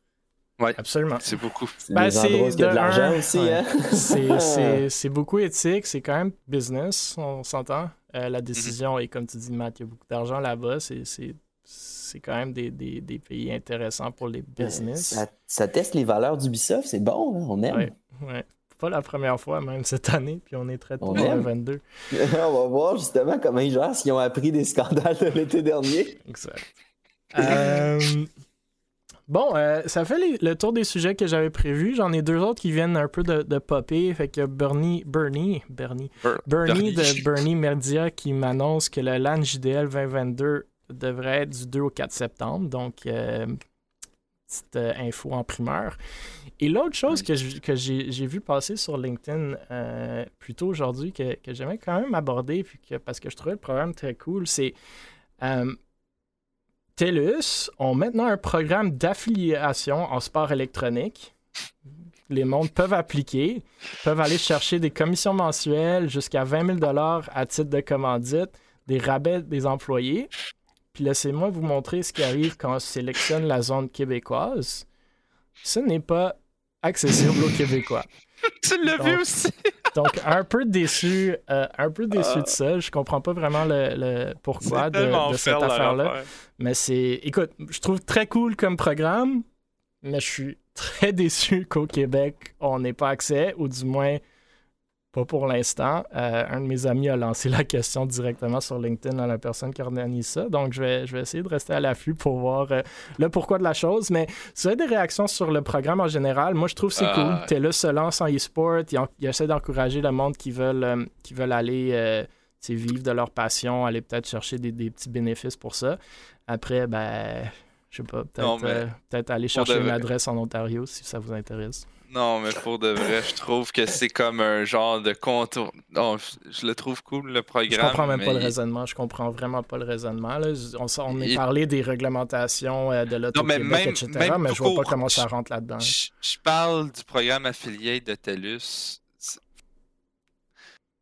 Oui, absolument. C'est beaucoup. C'est ben, a de l'argent aussi. Hein? c'est beaucoup éthique, c'est quand même business, on s'entend. Euh, la mhm. décision, et comme tu dis, Matt, il y a beaucoup d'argent là-bas. C'est quand même des, des, des, pays intéressants pour les business. Ça, ça teste les valeurs d'Ubisoft, c'est bon, hein, on aime. Ouais, ouais. Pas la première fois, même cette année, puis on est très tôt en 22. on va voir justement comment ils gèrent, s'ils ont appris des scandales de l'été dernier. Exact. Euh, bon, euh, ça fait le tour des sujets que j'avais prévus. J'en ai deux autres qui viennent un peu de, de popper. Fait que Bernie, Bernie, Bernie, Bernie de Bernie Merdia qui m'annonce que le LAN JDL 2022 devrait être du 2 au 4 septembre. Donc, euh, petite info en primeur. Et l'autre chose que, j'ai vu passer sur LinkedIn euh, plus tôt aujourd'hui, que, j'aimais quand même aborder, puis parce que je trouvais le programme très cool, c'est euh, TELUS ont maintenant un programme d'affiliation en sport électronique. Les mondes peuvent appliquer, peuvent aller chercher des commissions mensuelles jusqu'à 20 000 à titre de commandite, des rabais des employés. Puis laissez-moi vous montrer ce qui arrive quand on sélectionne la zone québécoise. Ce n'est pas accessible aux Québécois. tu l'as vu aussi. Donc, un peu déçu, euh, un peu déçu de ça. Je comprends pas vraiment le, pourquoi de, cette affaire-là. Mais c'est, écoute, je trouve très cool comme programme, mais je suis très déçu qu'au Québec, on n'ait pas accès, ou du moins pas pour l'instant. Euh, un de mes amis a lancé la question directement sur LinkedIn à la personne qui organise ça. Donc, je vais, je vais essayer de rester à l'affût pour voir euh, le pourquoi de la chose. Mais si vous avez des réactions sur le programme en général, moi, je trouve que c'est cool. Euh. TELUS se lance en e-sport. Il, essaie d'encourager le monde qui veulent, qui veulent aller vivre de leur passion, aller peut-être chercher des, des, petits bénéfices pour ça. Après, ben, je sais pas, peut-être peut aller chercher une adresse en Ontario si ça vous intéresse. Non, mais pour de vrai, je trouve que c'est comme un genre de contour. Non, je le trouve cool, le programme. Je comprends même pas le raisonnement. Je comprends vraiment pas le raisonnement. Là. On, on est parlé des réglementations euh, de l'Auto-Québec, etc., mais je vois pas comment ça rentre là-dedans. Je, je, parle du programme affilié de TELUS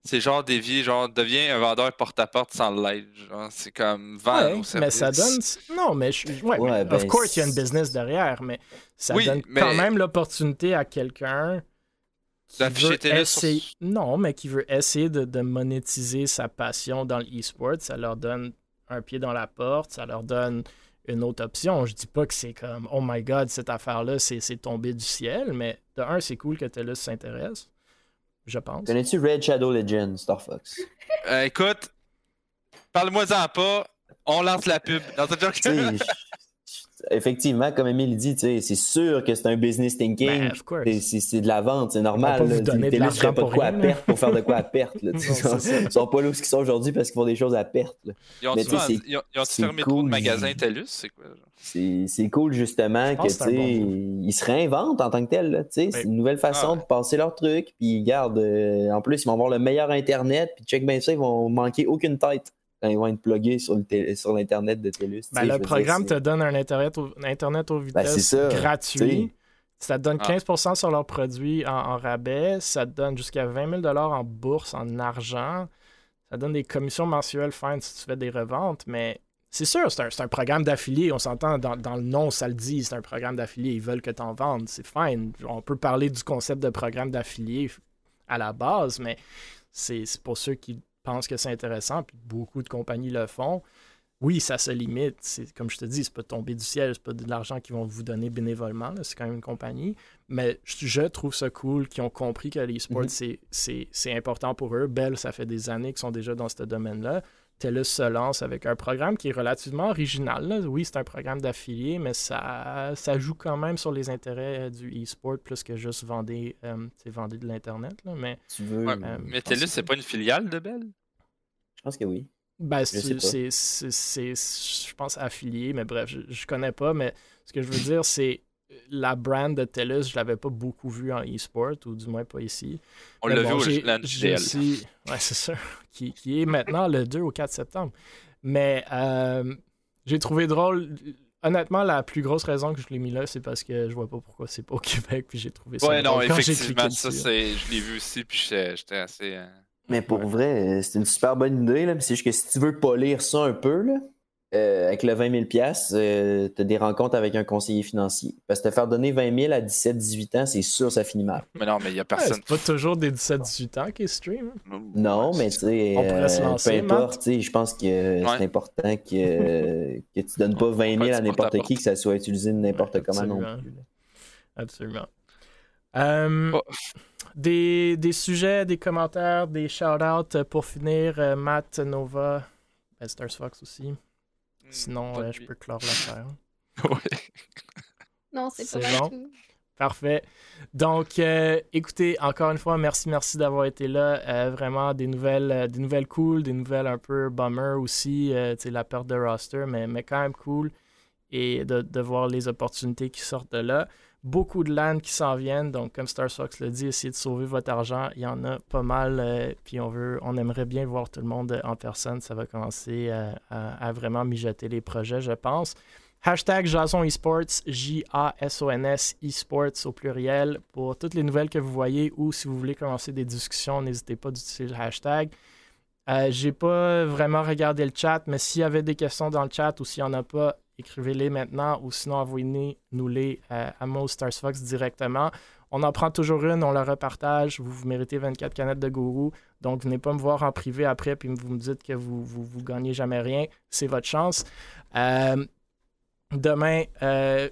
c'est genre des vies, genre devient un vendeur porte-à-porte sans l'aide. C'est comme vendre ouais, mais ça donne. Non, mais je... ouais, ouais ben, of course, il y a une business derrière, mais ça donne quand même l'opportunité à quelqu'un d'afficher essayer... Non, mais qui veut essayer de, de monétiser sa passion dans l'e-sport. Ça leur donne un pied dans la porte, ça leur donne une autre option. Je dis pas que c'est comme oh my god, cette affaire-là, c'est tombé du ciel, mais de un, c'est cool que TELUS s'intéresse je pense. Connais-tu Red Shadow Legends, Star Fox? Euh, écoute, parle-moi-en pas. On lance la pub. Dans effectivement, comme Emile dit, c'est sûr que c'est un business thinking. Ben, c'est de la vente, c'est normal. Ils ne pas de quoi à perte pour faire de quoi à perte. ils ne sont pas là où ils sont aujourd'hui parce qu'ils font des choses à perte. Ils ont, ils ont, fermé trop de magasins TELUS? C'est quoi? C'est cool justement que ils se réinventent en tant que tel. C'est une nouvelle façon de passer leur truc. Puis euh, en plus, ils vont avoir le meilleur Internet. Puis check bien ça, ils vont manquer aucune tête quand ils vont être plugués sur l'Internet de TELUS. Ben, le programme te donne un Internet, au, internet aux ben, vitesses gratuit. Ça te donne 15% ah. sur leurs produits en, rabais. Ça te donne jusqu'à 20 000 en bourse, en argent. Ça donne des commissions mensuelles fines si tu fais des reventes. Mais c'est sûr, c'est un, programme d'affilié. On s'entend dans, le nom, ça le dit. C'est un programme d'affilié. Ils veulent que tu en vendes. C'est fine. On peut parler du concept de programme d'affilié à la base, mais c'est pour ceux qui pensent que c'est intéressant, puis beaucoup de compagnies le font. Oui, ça se limite. C'est comme je te dis, c'est pas tomber du ciel, c'est pas de l'argent qu'ils vont vous donner bénévolement. C'est quand même une compagnie. Mais je trouve ça cool qu'ils ont compris que l'e-sport, mm-hmm. c'est important pour eux. Bell, ça fait des années qu'ils sont déjà dans ce domaine-là. TELUS se lance avec un programme qui est relativement original. Oui, c'est un programme d'affilié, mais ça, ça joue quand même sur les intérêts euh, du e-sport plus que juste vendre, euh, de l'Internet. Mais, tu veux, euh, mais TELUS, c'est pas une filiale de Bell? Je pense que oui. Ben, c'est, je pense, affilié, mais bref, je, je connais pas, mais ce que je veux dire, c'est la brand de TELUS, je l'avais pas beaucoup vu en e-sport, ou du moins pas ici. On l'a vu au GL. Ouais, c'est sûr. Qui, qui, est maintenant le 2 au 4 septembre. Mais euh, j'ai trouvé drôle. Honnêtement, la plus grosse raison que je l'ai mis là, c'est parce que je vois pas pourquoi c'est pas au Québec, puis j'ai trouvé ça. Ouais, non, effectivement, ça, c'est, je l'ai vu aussi, puis j'étais assez. Euh, mais pour vrai, c'est une super bonne idée, là. C'est juste que si tu veux polir ça un peu, là, euh, avec le 20 000 pièces, euh, tu as des rencontres avec un conseiller financier. Parce que te faire donner 20 000 à 17-18 ans, c'est sûr, ça finit mal. Mais non, mais il n'y a personne. c'est pas toujours des 17-18 ans qui stream. Non, mais tu sais, peu importe, je pense que c'est important que, que tu donnes pas 20 000 à n'importe qui, que ça soit utilisé n'importe comment non plus. Absolument. Euh, oh. des, des, sujets, des commentaires, des shout-outs pour finir. Matt, Nova, Stars Fox aussi? Sinon, euh, je peux clore l'affaire. oui. Non, c'est pas bon. Tout. Parfait. Donc, euh, écoutez, encore une fois, merci, merci d'avoir été là. Euh, vraiment, des nouvelles, des nouvelles cool, des nouvelles un peu bummer aussi. tu sais, la perte de roster, mais, mais quand même cool. Et de, de voir les opportunités qui sortent de là beaucoup de LAN qui s'en viennent. Donc, comme Star Fox le dit, essayez de sauver votre argent. Il y en a pas mal. Euh, puis on veut, on aimerait bien voir tout le monde en personne. Ça va commencer euh, à, vraiment mijoter les projets, je pense. Hashtag Jason Esports, J-A-S-O-N-S Esports au pluriel pour toutes les nouvelles que vous voyez ou si vous voulez commencer des discussions, n'hésitez pas d'utiliser le hashtag. Euh, j'ai pas vraiment regardé le chat, mais s'il y avait des questions dans le chat ou s'il n'y en a pas, écrivez-les maintenant ou sinon envoyez-nous-les à, à Mo Fox directement. On en prend toujours une, on la repartage. Vous, vous méritez 24 canettes de gourou. Donc, venez pas me voir en privé après puis vous me dites que vous, vous, vous gagnez jamais rien. C'est votre chance. Euh, demain, euh,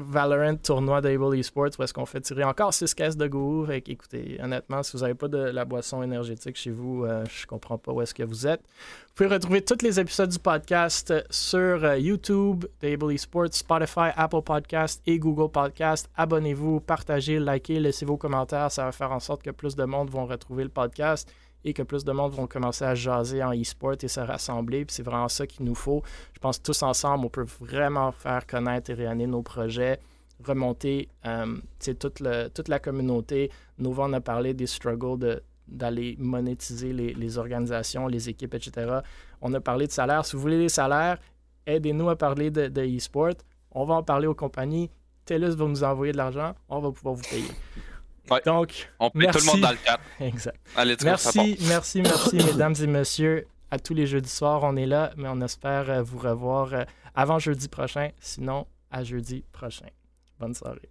Valorant tournoi d'Able Esports où est-ce qu'on fait tirer encore 6 caisses de goût. écoutez, honnêtement, si vous n'avez pas de la boisson énergétique chez vous, je euh, je comprends pas où est-ce que vous êtes. Vous pouvez retrouver tous les épisodes du podcast sur euh, YouTube d'Able Esports, Spotify, Apple Podcast et Google Podcast. Abonnez-vous, partagez, likez, laissez vos commentaires. Ça va faire en sorte que plus de monde vont retrouver le podcast et que plus de monde vont commencer à jaser en e-sport et se rassembler. Puis c'est vraiment ça qu'il nous faut. Je pense que tous ensemble, on peut vraiment faire connaître et rayonner nos projets, remonter euh, toute, la communauté. Nova en a parlé des struggles d'aller monétiser les, organisations, les équipes, etc. On a parlé de salaire. Si vous voulez des salaires, aidez-nous à parler de, e-sport. On va en parler aux compagnies. TELUS va nous envoyer de l'argent. On va pouvoir vous payer. Donc, on met tout le monde dans le cadre. exact. Allez, merci, merci, merci, mesdames et messieurs. À tous les jeudis soirs, on est là, mais on espère euh, vous revoir euh, avant jeudi prochain. Sinon, à jeudi prochain. Bonne soirée.